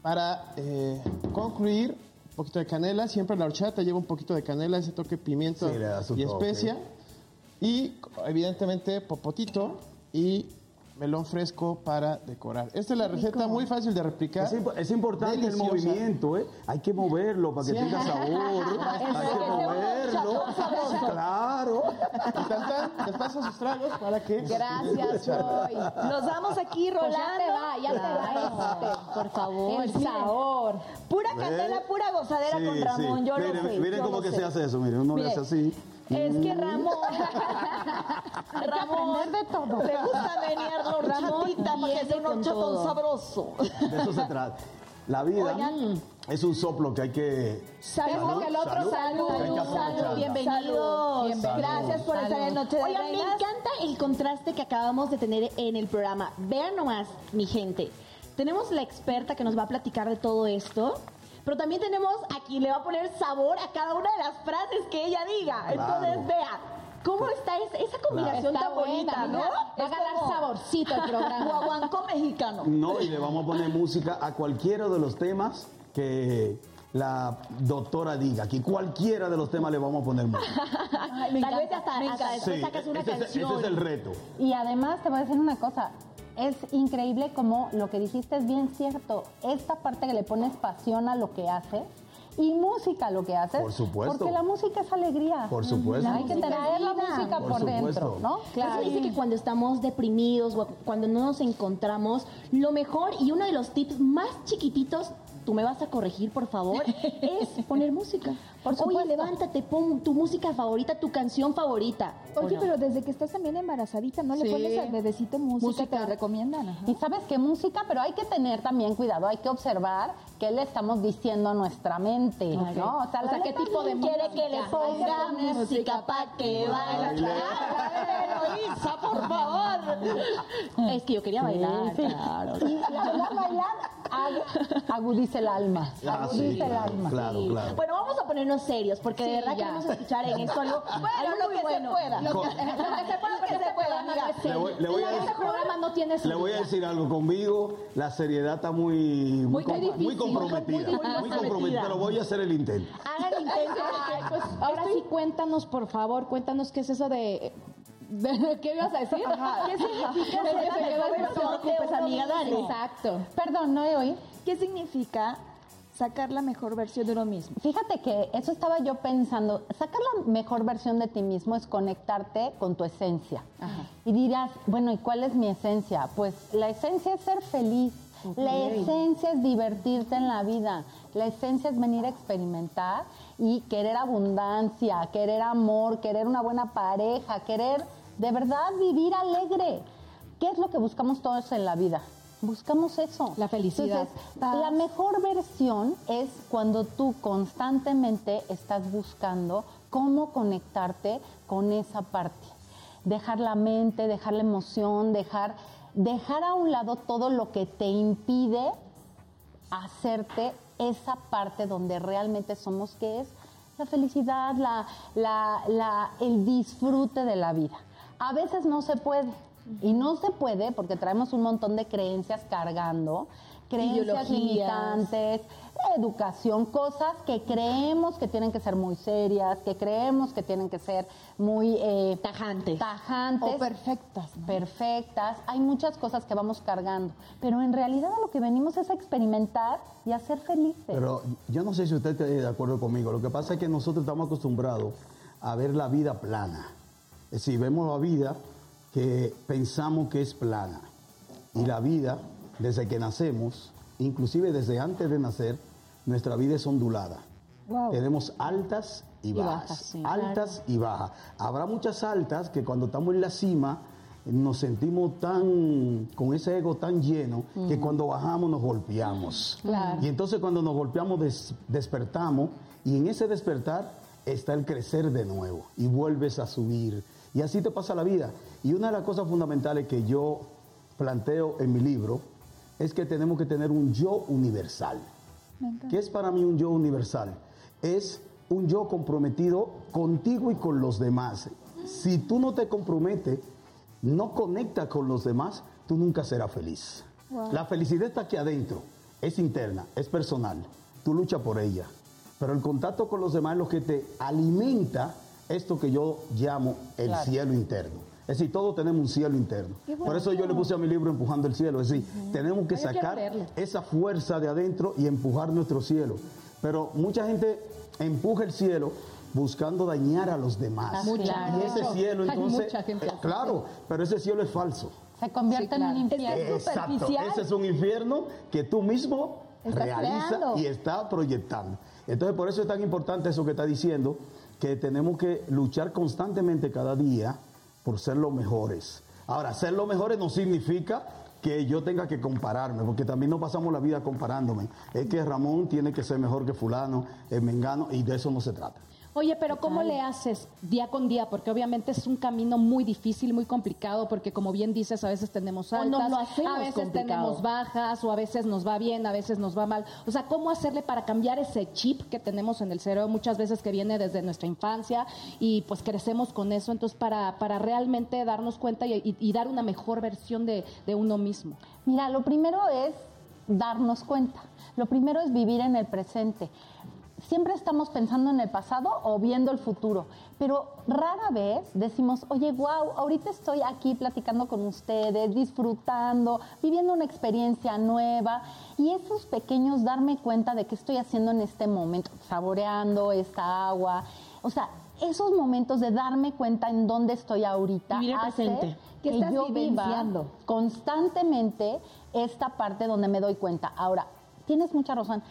S4: para eh, concluir un poquito de canela. Siempre la horchata lleva un poquito de canela, ese toque pimiento
S5: Sí,
S4: y
S5: toque.
S4: especia. Y evidentemente popotito y melón fresco para decorar. Esta es la receta muy fácil de replicar.
S5: Es, imp- es importante
S4: Deliciosa.
S5: el movimiento, ¿eh? Hay que moverlo para que
S4: Sí.
S5: tenga sabor. Hay que moverlo. Claro.
S4: Y tan, tan, les paso sus tragos para que...
S3: Gracias, Joy.
S2: Nos vamos aquí,
S3: Pues
S2: Rolando.
S3: ya te va, ya te va este.
S1: Por favor.
S3: El sabor.
S2: Pura
S5: ¿Ve?
S2: canela, pura gozadera
S5: Sí,
S2: con
S5: sí.
S2: Ramón, yo
S5: Miren,
S2: lo sé.
S5: miren cómo que
S2: sé.
S5: se hace eso, miren, uno le
S2: Mire,
S5: hace así.
S2: Es que Ramón,
S6: Hay
S2: Ramón,
S6: de todo.
S2: le gusta venir la horchatita para que sea un
S1: todo.
S2: sabroso.
S5: De eso se trata. La vida
S2: Oigan.
S5: es un soplo que hay que...
S3: El otro salud,
S5: Hay que aprovechar.
S3: salud, bienvenido.
S2: Saludos. Gracias por estar en Noche de
S1: Oigan, me encanta el contraste que acabamos de tener en el programa. Vean nomás, mi gente. Tenemos la experta que nos va a platicar de todo esto. Pero también tenemos a quien le va a poner sabor a cada una de las frases que ella diga. Entonces, vea, ¿cómo está es- esa combinación
S3: Está
S1: tan bonita, no?
S3: Va a ganar saborcito el programa.
S2: Guaguancó mexicano.
S5: No, y le vamos a poner música a cualquiera de los temas que la doctora diga. Aquí cualquiera de los temas le vamos a poner música.
S2: Ay, me
S1: Tal vez hasta,
S2: me
S1: hasta después
S5: Sí,
S1: sacas una
S5: ese, es,
S1: canción.
S5: ese es el reto.
S6: Y además te voy a decir una cosa, es increíble como lo que dijiste es bien cierto. Esta parte que le pones pasión a lo que haces y música a lo que haces.
S5: Por supuesto.
S6: Porque la música es alegría.
S5: Por supuesto.
S6: Hay que traer la música
S5: Por
S6: dentro, ¿no?
S1: Claro. Se dice que cuando estamos deprimidos o cuando no nos encontramos, lo mejor y uno de los tips más chiquititos, tú me vas a corregir, por favor, es poner música.
S6: Por
S1: Oye, levántate, pon tu música favorita, tu canción favorita. ¿o
S2: Oye,
S1: no?
S2: pero desde que estás también embarazadita, ¿no le pones al bebecito música?
S1: Música.
S2: Te lo recomiendan. ajá.
S6: Y sabes qué música, pero hay que tener también cuidado, hay que observar qué le estamos diciendo a nuestra mente, ¿no?
S3: O sea, ¿qué tipo de
S1: Quiere que le
S3: música?
S1: ponga música pa' que baile. Eloísa, por favor. Es que yo quería bailar.
S6: Sí.
S1: claro.
S6: Y la verdad, bailar ag- agudiza el alma,
S5: Ah, sí,
S6: agudiza el
S5: claro,
S6: alma.
S5: claro, claro.
S1: Bueno, vamos a ponernos serios, porque de verdad
S3: ya.
S1: queremos escuchar en esto algo,
S2: lo se
S1: bueno.
S2: pueda.
S1: Lo que, lo que se pueda, porque
S2: se pueda,
S1: programa
S2: amiga.
S1: no es
S5: Le voy- le voy a
S3: Este programa no tiene
S5: Le voy a decir algo conmigo, la seriedad está muy, muy,
S1: Muy
S5: com-
S1: difícil,
S5: muy comprometida.
S1: muy, muy
S5: Muy
S1: comprometida.
S5: pero voy a hacer el intento.
S1: Hagan intento.
S3: Ay, pues ahora sí cuéntanos, por favor, cuéntanos qué es eso de... ¿Qué ibas a decir?
S1: ¿Qué significa ser la mejor versión de preocupes, amiga, dale.
S3: Exacto.
S6: Perdón, no he oído.
S2: ¿Qué significa sacar la mejor versión de uno mismo?
S6: Fíjate que eso estaba yo pensando. Sacar la mejor versión de ti mismo es conectarte con tu esencia. Y dirás, bueno, ¿y cuál es mi esencia? Pues la esencia es ser feliz. La esencia es divertirte en la vida. La esencia es venir a experimentar y querer abundancia, querer amor, querer una buena pareja, querer de verdad vivir alegre. ¿Qué es lo que buscamos todos en la vida? Buscamos eso.
S3: La felicidad.
S6: Entonces, la mejor versión es cuando tú constantemente estás buscando cómo conectarte con esa parte. Dejar la mente, dejar la emoción, dejar, dejar a un lado todo lo que te impide hacerte esa parte donde realmente somos, que es la felicidad, la, la- la- el disfrute de la vida. A veces no se puede. Y no se puede porque traemos un montón de creencias cargando, creencias
S1: Ideologías.
S6: limitantes, educación, cosas que creemos que tienen que ser muy serias, que creemos que tienen que ser muy eh,
S1: Tajantes.
S6: tajantes
S2: O perfectas. ¿no?
S6: perfectas, hay muchas cosas que vamos cargando, pero en realidad a lo que venimos es a experimentar y a ser felices.
S5: Pero yo no sé si usted está de acuerdo conmigo. Lo que pasa es que nosotros estamos acostumbrados a ver la vida plana. Es decir, vemos la vida que pensamos que es plana. Y la vida, desde que nacemos, inclusive desde antes de nacer, nuestra vida es ondulada. Tenemos altas y bajas.
S3: bajas, sí,
S5: altas y bajas. Habrá muchas altas que cuando estamos en la cima nos sentimos tan con ese ego tan lleno que cuando bajamos nos golpeamos. Y entonces cuando nos golpeamos des- despertamos y en ese despertar está el crecer de nuevo y vuelves a subir. Y así te pasa la vida. Y una de las cosas fundamentales que yo planteo en mi libro es que tenemos que tener un yo universal. ¿Qué es para mí un yo universal? Es un yo comprometido contigo y con los demás. Si tú no te comprometes, no conectas con los demás, tú nunca serás feliz. La felicidad está aquí adentro, es interna, es personal. Tú luchas por ella. Pero el contacto con los demás es lo que te alimenta esto que yo llamo el cielo interno. Es decir, todos tenemos un cielo interno. Por eso yo le puse a mi libro Empujando el cielo. Es decir, tenemos que sacar esa fuerza de adentro y empujar nuestro cielo. Pero mucha gente empuja el cielo buscando dañar a los demás. y ese cielo entonces, claro, pero ese cielo es falso.
S6: Se convierte en un infierno.
S5: Exacto, ese es un infierno que tú mismo realizas y está proyectando. Entonces por eso es tan importante eso que está diciendo, que tenemos que luchar constantemente cada día por ser los mejores. Ahora, ser los mejores no significa que yo tenga que compararme, porque también no pasamos la vida comparándome. Es que Ramón tiene que ser mejor que fulano, el mengano, y de eso no se trata.
S3: Oye, pero ¿cómo le haces día con día? Porque obviamente es un camino muy difícil, muy complicado, porque como bien dices, a veces tenemos altas, a veces tenemos bajas, o a veces nos va bien, a veces nos va mal. O sea, ¿cómo hacerle para cambiar ese chip que tenemos en el cerebro muchas veces que viene desde nuestra infancia y pues crecemos con eso? Entonces, para, para realmente darnos cuenta y, dar una mejor versión de, de uno mismo.
S6: Mira, lo primero es darnos cuenta. Lo primero es vivir en el presente siempre estamos pensando en el pasado o viendo el futuro, pero rara vez decimos, oye, wow, ahorita estoy aquí platicando con ustedes, disfrutando, viviendo una experiencia nueva y esos pequeños darme cuenta de qué estoy haciendo en este momento, saboreando esta agua, o sea, esos momentos de darme cuenta en dónde estoy ahorita
S1: hace
S6: que yo viva constantemente esta parte donde me doy cuenta. Ahora, tienes mucha razón.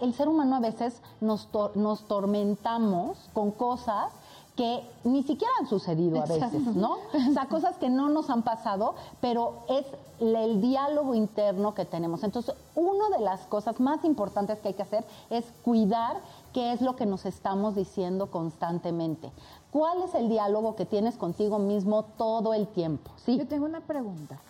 S6: el ser humano a veces nos, nos tormentamos con cosas que ni siquiera han sucedido a veces, ¿no? O sea, cosas que no nos han pasado, pero es el diálogo interno que tenemos. Entonces, una de las cosas más importantes que hay que hacer es cuidar qué es lo que nos estamos diciendo constantemente. ¿Cuál es el diálogo que tienes contigo mismo todo el tiempo?
S2: Sí. Yo tengo una pregunta.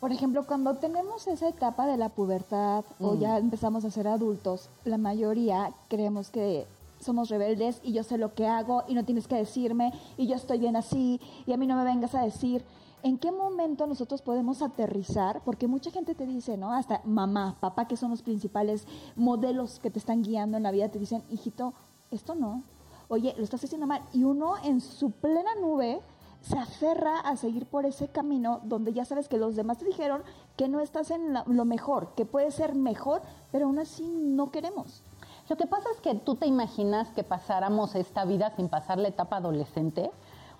S2: Por ejemplo, cuando tenemos esa etapa de la pubertad o ya mm. empezamos a ser adultos, la mayoría creemos que somos rebeldes y yo sé lo que hago y no tienes que decirme y yo estoy bien así y a mí no me vengas a decir. ¿En qué momento nosotros podemos aterrizar? Porque mucha gente te dice, ¿no? Hasta mamá, papá, que son los principales modelos que te están guiando en la vida, te dicen, hijito, esto no. Oye, lo estás haciendo mal. Y uno en su plena nube se aferra a seguir por ese camino donde ya sabes que los demás te dijeron que no estás en lo mejor, que puede ser mejor, pero aún así no queremos.
S6: Lo que pasa es que tú te imaginas que pasáramos esta vida sin pasar la etapa adolescente.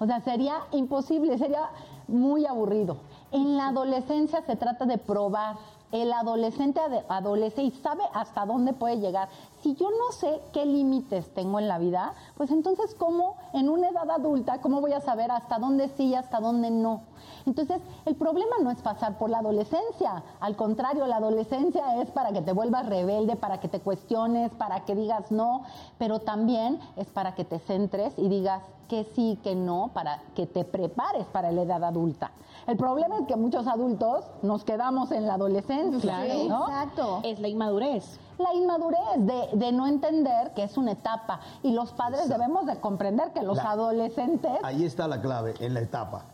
S6: O sea, sería imposible, sería muy aburrido. En la adolescencia se trata de probar, el adolescente adolece y sabe hasta dónde puede llegar. Si yo no sé qué límites tengo en la vida, pues entonces, ¿cómo en una edad adulta, cómo voy a saber hasta dónde sí y hasta dónde no? Entonces, el problema no es pasar por la adolescencia. Al contrario, la adolescencia es para que te vuelvas rebelde, para que te cuestiones, para que digas no, pero también es para que te centres y digas que sí, que no, para que te prepares para la edad adulta. El problema es que muchos adultos nos quedamos en la adolescencia.
S1: Exacto. Es la inmadurez.
S6: La inmadurez de, no entender que es una etapa. Y los padres debemos de comprender que los adolescentes...
S5: Ahí está la clave, en la etapa.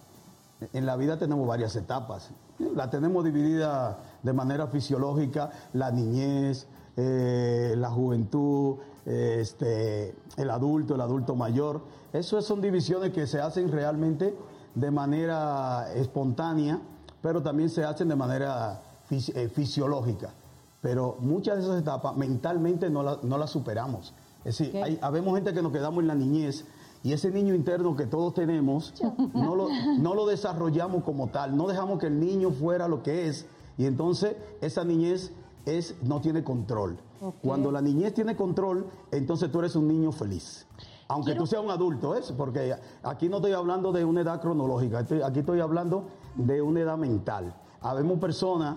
S5: En la vida tenemos varias etapas. La tenemos dividida de manera fisiológica, la niñez, eh, la juventud, este, el adulto, el adulto mayor. Eso son divisiones que se hacen realmente de manera espontánea, pero también se hacen de manera eh, fisiológica. Pero muchas de esas etapas mentalmente no las no la superamos. Es decir, hay, habemos gente que nos quedamos en la niñez y ese niño interno que todos tenemos no lo, no lo desarrollamos como tal, no dejamos que el niño fuera lo que es y entonces esa niñez es, no tiene control. Cuando la niñez tiene control, entonces tú eres un niño feliz. Aunque tú seas un adulto, ¿es? Porque aquí no estoy hablando de una edad cronológica, aquí estoy hablando de una edad mental. Habemos personas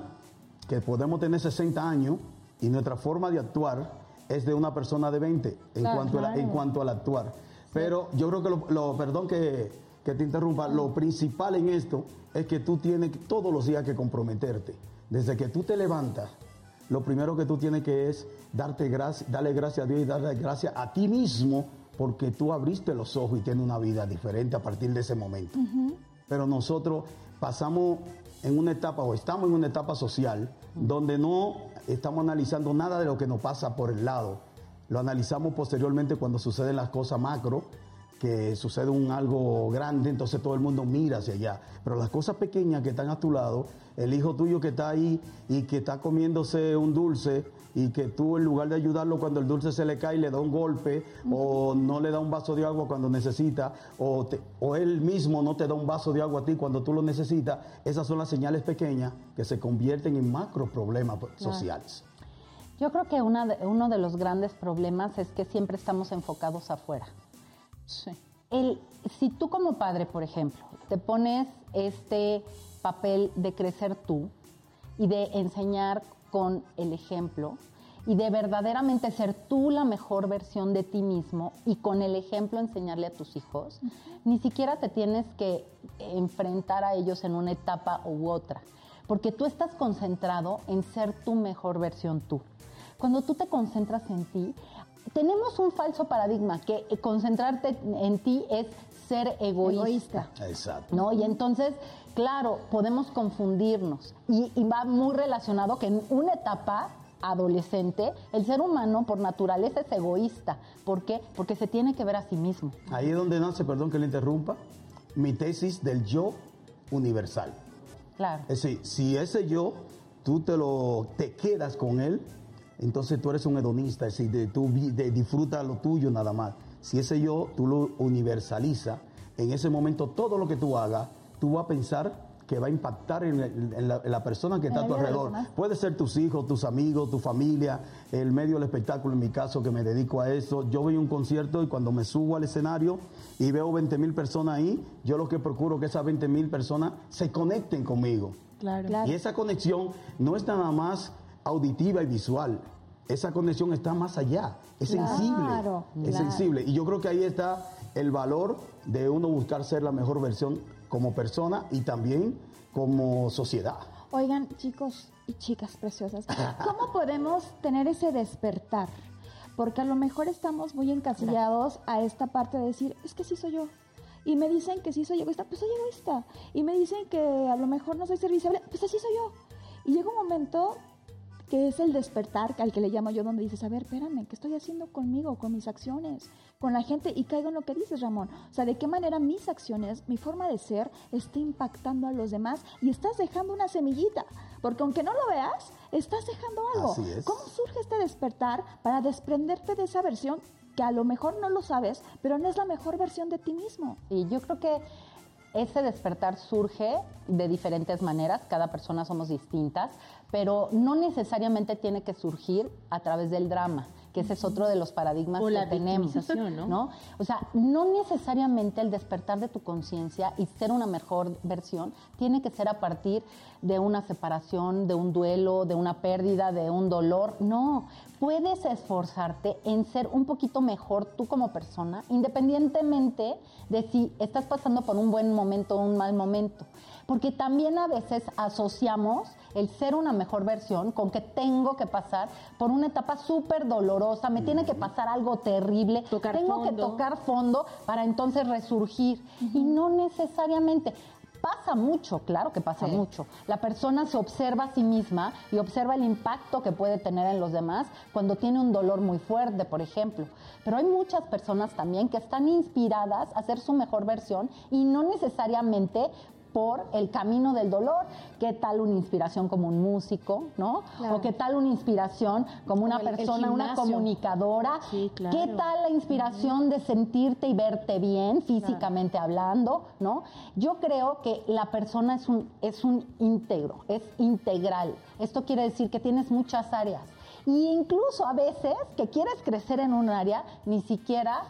S5: que podemos tener 60 años y nuestra forma de actuar es de una persona de 20 en, cuanto, a en cuanto al actuar. Pero yo creo que lo, perdón que, que, te interrumpa, lo principal en esto es que tú tienes todos los días que comprometerte. Desde que tú te levantas, lo primero que tú tienes que es darte gracias, darle gracias a Dios y darle gracias a ti mismo porque tú abriste los ojos y tienes una vida diferente a partir de ese momento. Pero nosotros pasamos en una etapa o estamos en una etapa social donde no estamos analizando nada de lo que nos pasa por el lado. Lo analizamos posteriormente cuando suceden las cosas macro, que sucede un algo grande, entonces todo el mundo mira hacia allá. Pero las cosas pequeñas que están a tu lado, el hijo tuyo que está ahí y que está comiéndose un dulce y que tú en lugar de ayudarlo cuando el dulce se le cae le da un golpe o no le da un vaso de agua cuando necesita o, te- o él mismo no te da un vaso de agua a ti cuando tú lo necesitas, esas son las señales pequeñas que se convierten en macro problemas sociales.
S6: Yo creo que una de- uno de los grandes problemas es que siempre estamos enfocados afuera. El, si tú como padre, por ejemplo, te pones este papel de crecer tú y de enseñar con el ejemplo y de verdaderamente ser tú la mejor versión de ti mismo y con el ejemplo enseñarle a tus hijos, ni siquiera te tienes que enfrentar a ellos en una etapa u otra, porque tú estás concentrado en ser tu mejor versión tú. Cuando tú te concentras en ti, tenemos un falso paradigma que concentrarte en ti es ser egoísta.
S5: Exacto.
S6: ¿no? Y entonces, claro, podemos confundirnos. Y, y va muy relacionado que en una etapa adolescente, el ser humano por naturaleza es egoísta. ¿Por qué? Porque se tiene que ver a sí mismo.
S5: Ahí es donde nace, perdón que le interrumpa, mi tesis del yo universal.
S6: Claro.
S5: Es decir, si ese yo, tú te lo te quedas con él, entonces tú eres un hedonista, es decir, de, tú de- disfruta lo tuyo nada más. Si ese yo tú lo universaliza, en ese momento todo lo que tú hagas, tú vas a pensar que va a impactar en, el- en la, en la persona que está a tu alrededor. Puede ser tus hijos, tus amigos, tu familia, el medio del espectáculo, en mi caso, que me dedico a eso. Yo voy a un concierto y cuando me subo al escenario y veo 20 mil personas ahí, yo lo que procuro es que esas 20 mil personas se conecten conmigo.
S1: Claro.
S5: Y esa conexión no es nada más auditiva y visual. Esa conexión está más allá, es sensible.
S2: Claro,
S5: Es sensible. Y yo creo que ahí está el valor de uno buscar ser la mejor versión como persona y también como sociedad.
S2: Oigan, chicos y chicas preciosas, ¿cómo podemos tener ese despertar? Porque a lo mejor estamos muy encasillados a esta parte de decir, es que sí soy yo. Y me dicen que sí soy egoísta, pues soy egoísta. Y me dicen que a lo mejor no soy serviciable, pues así soy yo. Y llega un momento que es el despertar, al que le llamo yo, donde dices, a ver, espérame, ¿qué estoy haciendo conmigo, con mis acciones, con la gente? Y caigo en lo que dices, Ramón. O sea, ¿de qué manera mis acciones, mi forma de ser, está impactando a los demás? Y estás dejando una semillita, porque aunque no lo veas, estás dejando algo.
S5: Así es.
S2: ¿Cómo surge este despertar para desprenderte de esa versión que a lo mejor no lo sabes, pero no es la mejor versión de ti mismo?
S6: Y yo creo que ese despertar surge de diferentes maneras, cada persona somos distintas, pero no necesariamente tiene que surgir a través del drama, que ese es otro de los paradigmas
S1: O
S6: que
S1: la
S6: tenemos.
S1: ¿no?
S6: O sea, no necesariamente el despertar de tu conciencia y ser una mejor versión tiene que ser a partir de una separación, de un duelo, de una pérdida, de un dolor. No, puedes esforzarte en ser un poquito mejor tú como persona, independientemente de si estás pasando por un buen momento o un mal momento. Porque también a veces asociamos el ser una mejor versión con que tengo que pasar por una etapa súper dolorosa, me tiene que pasar algo terrible,
S1: Tocar
S6: tengo que tocar fondo para entonces resurgir. Y no necesariamente. Pasa mucho, claro que pasa mucho. La persona se observa a sí misma y observa el impacto que puede tener en los demás cuando tiene un dolor muy fuerte, por ejemplo. Pero hay muchas personas también que están inspiradas a ser su mejor versión y no necesariamente por el camino del dolor. ¿Qué tal una inspiración como un músico, no? O qué tal una inspiración como una
S1: el
S6: persona, una comunicadora.
S1: Sí, claro.
S6: ¿Qué tal la inspiración de sentirte y verte bien físicamente hablando, no? Yo creo que la persona es un es un íntegro, es integral. Esto quiere decir que tienes muchas áreas. Y incluso a veces que quieres crecer en un área, ni siquiera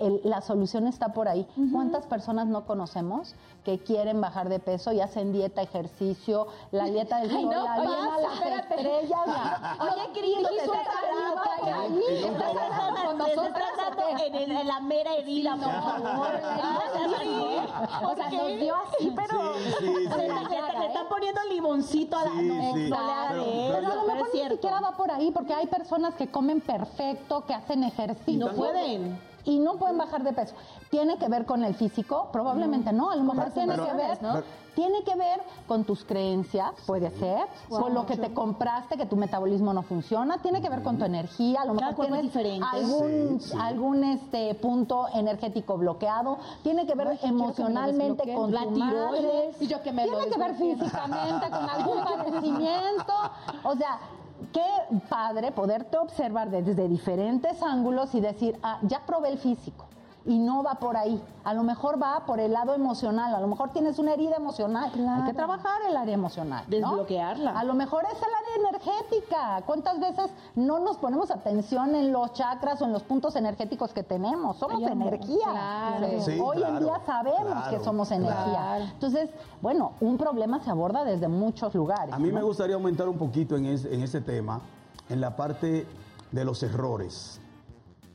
S6: el- la solución está por ahí. ¿Cuántas personas no conocemos que quieren bajar de peso y hacen dieta, ejercicio, la dieta del sol,
S1: no,
S6: la dieta las
S1: espérate.
S6: estrellas? la-
S2: Oye, la mera herida,
S6: No,
S2: por favor.
S6: O sea, nos dio así, pero...
S1: Le, están poniendo limoncito a la... No,
S6: a lo mejor ni siquiera va por ahí, porque hay personas que comen perfecto, que hacen ejercicio.
S1: No pueden.
S6: Y no pueden bajar de peso. ¿Tiene que ver con el físico? Probablemente no. A lo mejor tiene que ver, tiene que ver con tus creencias, puede ser, con lo que te compraste, que tu metabolismo no funciona, tiene que ver con tu energía, a lo mejor tienes
S1: diferente.
S6: algún,
S5: Sí, sí.
S6: algún este punto energético bloqueado, tiene que ver
S3: Ay, que
S6: emocionalmente con
S3: La
S6: tu
S3: tiroides.
S6: madre,
S3: Y yo que me lo
S6: tiene que ver físicamente con algún padecimiento, o sea, qué padre poderte observar desde diferentes ángulos y decir, ah, ya probé el físico. Y no va por ahí. A lo mejor va por el lado emocional. A lo mejor tienes una herida emocional. Hay que trabajar el área emocional. ¿no?
S1: Desbloquearla.
S6: A lo mejor es el área energética. ¿Cuántas veces no nos ponemos atención en los chakras o en los puntos energéticos que tenemos? Somos energía.
S3: Claro.
S5: Sí,
S6: Hoy en día sabemos
S5: claro,
S6: que somos energía.
S3: claro.
S6: Entonces, bueno, un problema se aborda desde muchos lugares.
S5: A mí me gustaría aumentar un poquito en, es- en ese tema, en la parte de los errores.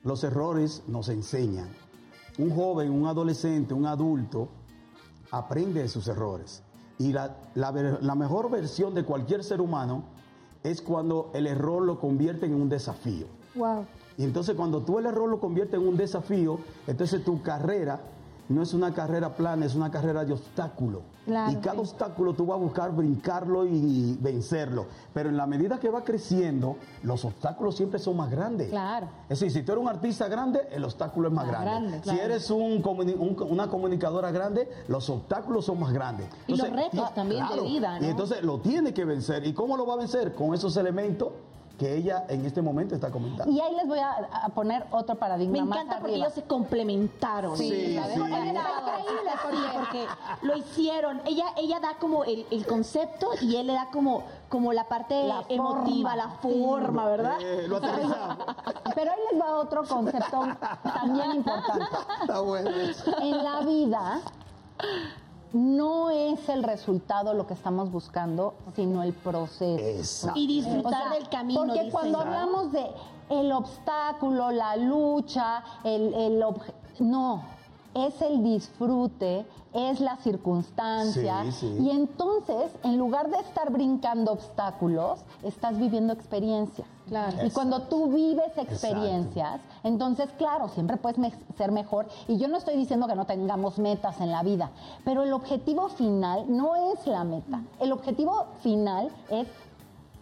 S5: Los errores nos enseñan. Un joven, un adolescente, un adulto, aprende de sus errores. Y la, la mejor versión de cualquier ser humano es cuando el error lo convierte en un desafío.
S2: Wow.
S5: Y entonces cuando tú el error lo conviertes en un desafío, entonces tu carrera no es una carrera plana, es una carrera de obstáculo.
S2: Claro,
S5: y cada
S2: sí.
S5: obstáculo tú vas a buscar brincarlo y vencerlo. Pero en la medida que va creciendo, los obstáculos siempre son más grandes.
S3: Claro.
S5: Es decir, si tú eres un artista grande, el obstáculo es más,
S3: Más
S5: grande.
S3: grande,
S5: Si eres un comuni- un- una comunicadora grande, los obstáculos son más grandes.
S1: Y los retos también de vida, ¿no?
S5: Y entonces lo tiene que vencer. ¿Y cómo lo va a vencer? Con esos elementos que ella en este momento está comentando.
S6: Y ahí les voy a, a poner otro paradigma
S1: Me
S6: más
S1: encanta porque
S6: arriba.
S1: ellos se complementaron.
S5: Sí,
S1: La
S5: sí.
S1: verdad, está increíble, sí, porque lo hicieron. Ella, ella da como el, el concepto y él le da como, como la parte
S6: La
S1: emotiva,
S6: forma.
S1: la forma, ¿verdad?
S5: Eh, lo.
S6: Pero ahí les va otro concepto también importante.
S5: Está bueno.
S6: En la vida no es el resultado lo que estamos buscando, sino el proceso.
S5: Exacto.
S1: Y disfrutar
S6: O sea,
S1: del camino.
S6: Porque cuando hablamos de el obstáculo, la lucha, el, el obje- no, es el disfrute, es la circunstancia.
S5: Sí, sí.
S6: Y entonces, en lugar de estar brincando obstáculos, estás viviendo experiencias.
S3: Claro.
S6: Y cuando tú vives experiencias, entonces, claro, siempre puedes me- ser mejor. Y yo no estoy diciendo que no tengamos metas en la vida, pero el objetivo final no es la meta. El objetivo final es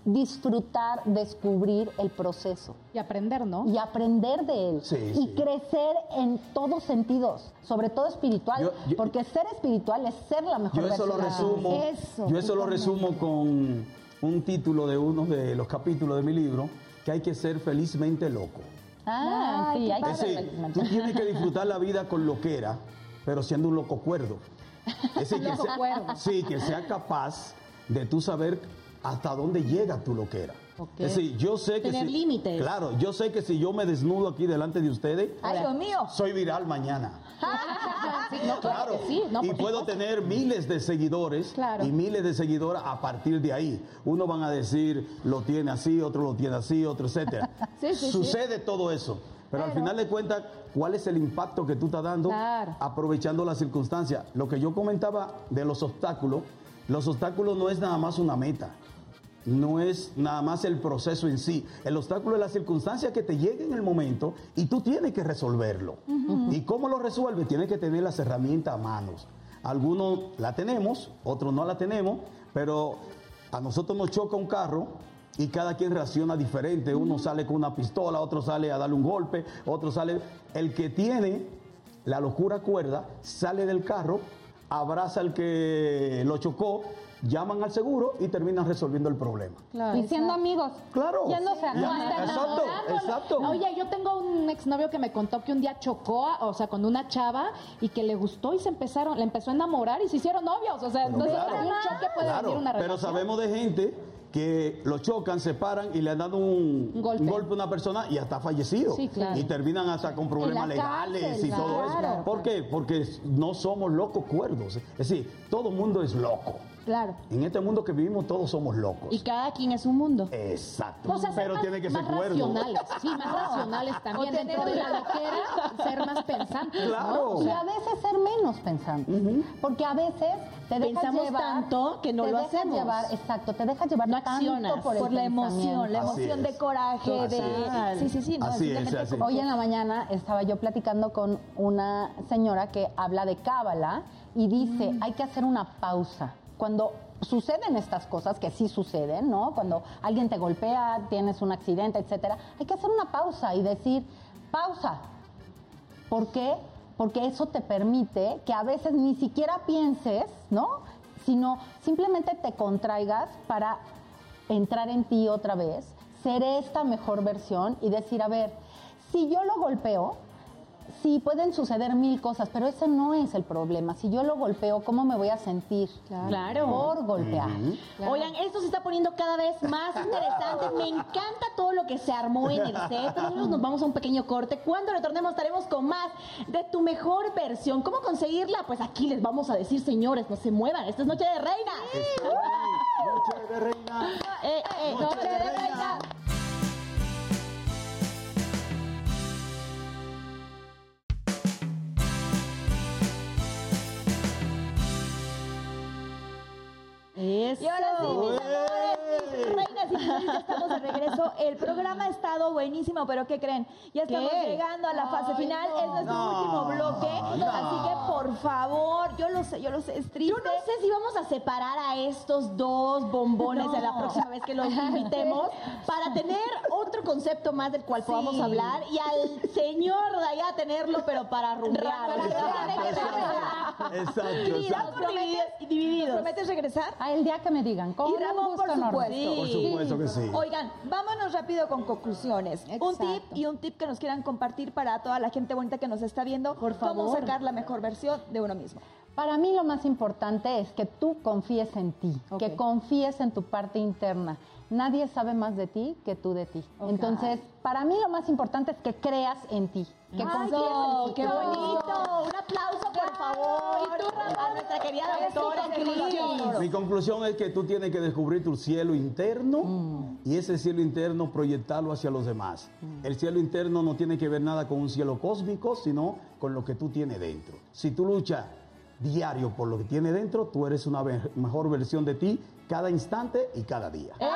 S6: disfrutar, descubrir el proceso
S3: Y aprender, ¿no?
S6: y aprender de él
S5: Sí,
S6: y
S5: sí.
S6: crecer en todos sentidos, sobre todo espiritual,
S5: Yo- yo-
S6: porque ser espiritual es ser la mejor
S5: Yo eso lo resumo.
S2: Eso,
S5: yo eso lo resumo con un título de uno de los capítulos de mi libro, que hay que ser felizmente loco.
S6: Ah,
S2: Ay,
S6: sí, hay que ser felizmente.
S5: tú tienes que disfrutar la vida con loquera, pero siendo un loco cuerdo. Es decir, que
S3: Loco
S5: sea,
S3: cuerdo.
S5: sí, que sea capaz de tú saber hasta dónde llega tu loquera.
S3: Ok.
S5: Es decir, yo sé que
S1: Tener
S5: si-
S1: límites.
S5: Claro, yo sé que si yo me desnudo aquí delante de ustedes,
S2: Ay, Dios mío.
S5: soy viral mañana.
S3: Sí, no, claro que sí, no,
S5: y puedo tener miles de seguidores
S3: Claro.
S5: y miles de seguidoras a partir de ahí. Uno van a decir, lo tiene así, otro lo tiene así, otro etcétera.
S3: Sí, sí, sí.
S5: Sucede todo eso. Pero, al final de cuentas, ¿cuál es el impacto que tú estás dando
S3: Claro.
S5: aprovechando las circunstancias? Lo que yo comentaba de los obstáculos, los obstáculos no es nada más una meta. No es nada más el proceso en sí. El obstáculo es la circunstancia que te llega en el momento y tú tienes que resolverlo. ¿Y cómo lo resuelves? Tienes que tener las herramientas a manos. Algunos la tenemos, otros no la tenemos, pero a nosotros nos choca un carro y cada quien reacciona diferente. Uno sale con una pistola, otro sale a darle un golpe, otro sale... El que tiene la locura cuerda sale del carro, abraza al que lo chocó, llaman al seguro y terminan resolviendo el problema.
S3: Claro.
S6: Y siendo amigos.
S5: Claro.
S6: Yéndose a
S5: Ya,
S6: no hasta
S5: exacto,
S6: enamorándolo.
S5: exacto.
S3: Oye, yo tengo un exnovio que me contó que un día chocó, o sea, con una chava y que le gustó y se empezaron, le empezó a enamorar y se hicieron novios. O sea, entonces
S5: claro.
S3: un choque puede
S5: Claro,
S3: venir una
S5: pero
S3: relación.
S5: sabemos de gente que lo chocan, se paran y le han dado un,
S3: Un golpe.
S5: a una persona y hasta ha fallecido.
S3: Sí, claro.
S5: Y terminan hasta con problemas legales
S3: cárcel,
S5: y todo
S3: claro.
S5: eso. ¿Por qué? Porque no somos locos cuerdos. Es decir, todo mundo es loco.
S1: Claro.
S5: En este mundo que vivimos todos somos locos.
S1: Y cada quien es un mundo.
S5: Exacto.
S3: O sea, ser
S5: Pero
S3: más-
S5: tiene que ser
S3: más
S5: cuerdo.
S3: racionales, sí, más racionales también.
S2: O
S3: Dentro de la loquera, ser más pensantes,
S5: Claro.
S3: ¿no? O
S6: Y a veces ser menos pensantes. Porque a veces te dejas
S1: Pensamos
S6: llevar.
S1: tanto que no
S6: te
S1: lo
S6: dejas
S1: hacemos.
S6: Llevar, exacto, te dejas llevar
S1: No
S6: tanto
S1: accionas
S6: por, el
S2: Por la emoción, la emoción de coraje,
S5: Así
S2: de...
S5: es.
S2: Sí, sí, sí. No,
S5: Así es, así.
S6: Hoy en la mañana estaba yo platicando con una señora que habla de cábala y dice,
S2: Mm.
S6: hay que hacer una pausa. Cuando suceden estas cosas, que sí suceden, ¿no? Cuando alguien te golpea, tienes un accidente, etcétera, hay que hacer una pausa y decir, pausa. ¿Por qué? Porque eso te permite que a veces ni siquiera pienses, ¿no? Sino simplemente te contraigas para entrar en ti otra vez, ser esta mejor versión y decir, a ver, si yo lo golpeo, sí pueden suceder mil cosas, pero ese no es el problema. Si yo lo golpeo, ¿cómo me voy a sentir?
S1: Claro.
S6: Por golpear.
S1: Oigan, esto se está poniendo cada vez más interesante. Me encanta todo lo que se armó en el set. Nosotros nos vamos a un pequeño corte. Cuando retornemos estaremos con más de tu mejor versión. ¿Cómo conseguirla? Pues aquí les vamos a decir, señores, no se muevan. Esta es Noche de Reinas.
S5: Noche de reina.
S1: Eh, eh, Noche de Reinas. Eso.
S2: Y ahora y señores, ya estamos de regreso. El programa ha estado buenísimo, pero ¿qué creen? Ya estamos
S1: ¿Qué?
S2: llegando a la fase final. Es nuestro
S5: No,
S2: último bloque.
S5: no.
S2: Así que, por favor, yo lo sé, yo lo sé, es triste.
S1: Yo no sé si vamos a separar a estos dos bombones
S2: No.
S1: a la próxima vez que los invitemos para tener otro concepto más del cual podamos hablar y al señor de allá tenerlo, pero para rumbear.
S5: Exacto,
S2: Divididos. ¿prometes,
S1: divididos.
S2: ¿Prometes regresar?
S6: Ah, el día que me digan, con
S2: Y Ramón, por supuesto.
S5: Por supuesto que sí.
S2: Oigan, vámonos rápido con conclusiones. Un
S1: Exacto.
S2: tip y un tip que nos quieran compartir para toda la gente bonita que nos está viendo.
S1: Por
S2: Cómo
S1: favor.
S2: sacar la mejor versión de uno mismo.
S6: Para mí lo más importante es que tú confíes en ti,
S1: Ok.
S6: que confíes en tu parte interna. Nadie sabe más de ti que tú de ti.
S1: Ok.
S6: Entonces, para mí lo más importante es que creas en ti,
S1: Ay, qué bonito. Un aplauso, por favor, a nuestra querida doctora Cris.
S5: Mi conclusión es que tú tienes que descubrir tu cielo interno
S1: Mm.
S5: y ese cielo interno proyectarlo hacia los demás. El cielo interno no tiene que ver nada con un cielo cósmico, sino con lo que tú tienes dentro. Si tú luchas diario por lo que tienes dentro, tú eres una mejor versión de ti cada instante y cada día.
S3: Oigan,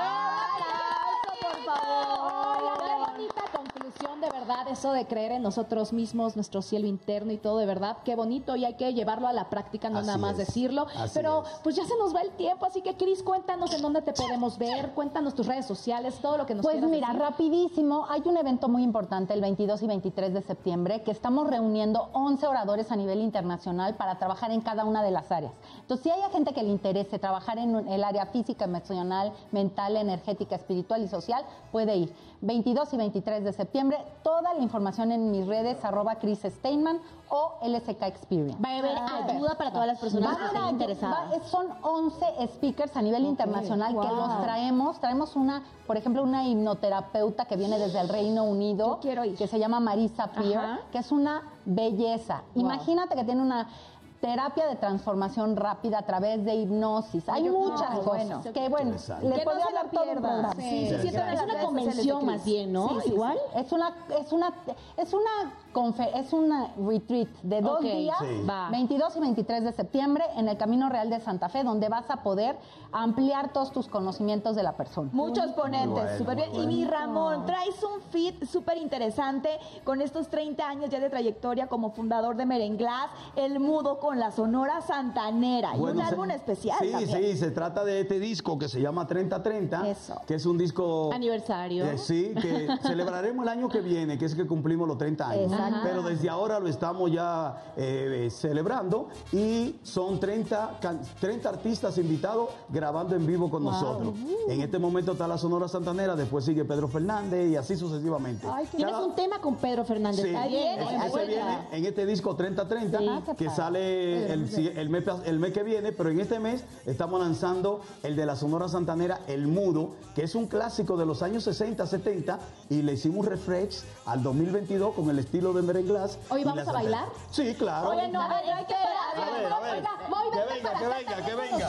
S3: qué bonita de verdad, eso de creer en nosotros mismos, nuestro cielo interno y todo, de verdad, qué bonito y hay que llevarlo a la práctica, no
S5: Así
S3: nada más
S5: es,
S3: decirlo.
S5: así
S3: Pero
S5: es.
S3: pues ya se nos va el tiempo, así que Cris, cuéntanos en dónde te podemos ver, cuéntanos tus redes sociales, todo lo que nos
S6: Pues mira,
S3: decir.
S6: rapidísimo, hay un evento muy importante el 22 y 23 de septiembre que estamos reuniendo 11 oradores a nivel internacional para trabajar en cada una de las áreas. Entonces, si hay gente que le interese trabajar en el área física, emocional, mental, energética, espiritual y social, puede ir. 22 y 23 de septiembre, toda la información en mis redes, arroba Chris Steinman o LSK Experience.
S1: Va a haber ayuda para todas las personas que estén interesadas.
S6: va- son 11 speakers a nivel internacional que los traemos. Traemos una, por ejemplo, una hipnoterapeuta que viene desde el Reino Unido. Que se llama Marisa
S1: Ajá.
S6: que es una belleza. Imagínate que tiene una terapia de transformación rápida a través de hipnosis. Hay muchas cosas
S2: Bueno.
S6: que, bueno, le
S2: Que no
S6: hablar todo programa.
S2: Sí,
S1: Sí,
S2: sí,
S1: es una convención más bien, ¿no?
S2: Sí, sí, sí.
S1: Igual.
S6: Es una, es una, es una, es una retreat de dos días,
S5: Sí.
S1: Va.
S6: 22 y 23 de septiembre, en el Camino Real de Santa Fe, donde vas a poder ampliar todos tus conocimientos de la persona.
S2: Muchos ponentes,
S5: bueno,
S2: súper bien. Y mi Ramón, traes un fit súper interesante con estos 30 años ya de trayectoria como fundador de Merenglás, El Mudo con la Sonora Santanera. y un
S5: se-
S2: álbum especial
S5: Sí,
S2: también.
S5: sí, se trata de este disco que se llama 3030,
S2: Eso.
S5: que es un disco...
S1: Aniversario.
S5: Eh, sí, que celebraremos el año que viene, que es que cumplimos los 30 años.
S2: Exacto.
S5: Pero desde ahora lo estamos ya eh, eh, celebrando y son 30, can- 30 artistas invitados grabando en vivo con nosotros. En este momento está la Sonora Santanera, después sigue Pedro Fernández y así sucesivamente.
S1: Tienes
S5: Cada-
S1: un tema con Pedro Fernández.
S5: Sí,
S1: Está bien,
S5: ese
S1: buena.
S5: viene en este disco 3030
S6: Ah, qué
S5: que
S6: padre.
S5: Sale el, el mes, el mes que viene, pero en este mes estamos lanzando el de la Sonora Santanera, El Mudo, que es un clásico de los años 60, 70 y le hicimos un refresh al 2022 con el estilo de Merenglás.
S3: ¿Hoy vamos a bailar?
S5: Sí, claro.
S2: Oye, no, a ver, hay que
S5: A ver, a ver.
S3: Oiga, muy
S5: que venga, que venga, que venga.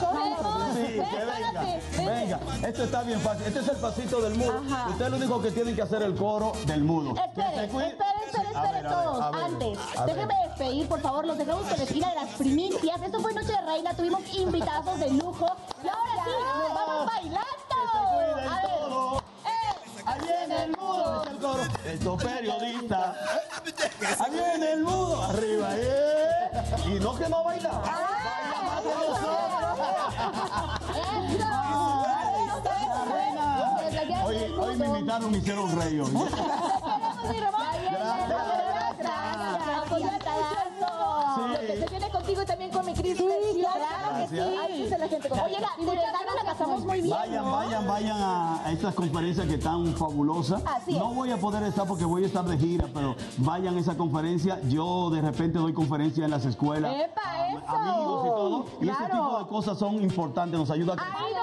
S5: Que venga. Venga, esto está bien fácil. Este es el pasito del mudo. Ustedes lo único que tienen que hacer el coro del mudo.
S1: Esperen, esperen, esperen, esperen todos.
S5: a ver,
S1: Antes,
S5: a ver.
S1: déjenme despedir, por favor, los dejamos con la esquina de las primicias. Esto fue Noche de Reina, tuvimos invitados de lujo. Y ahora sí, nos vamos bailando. A ver,
S5: todos. Ahí viene el mudo, el coro. Estos periodistas. Ahí viene el mudo. Arriba, eh. Y no que no baila. Baila más que nosotros. Hoy, hoy me invitaron, me hicieron rey hoy.
S1: Lo que se viene contigo y también con mi Cris. Sí, claro que sí. Ahí dice la gente. Oye, de verdad la pasamos muy bien.
S5: Vayan,
S1: ¿no?
S5: vayan, vayan a, a estas conferencias que están fabulosas.
S1: Así es.
S5: no voy a poder estar porque voy a estar de gira, pero vayan a esa conferencia. Yo de repente doy conferencias en las escuelas.
S1: ¡Epa,
S5: a-
S1: eso!
S5: Amigos y todo. Y ese
S1: Claro.
S5: tipo de cosas son importantes, nos ayuda a crecer.
S1: Ay, no,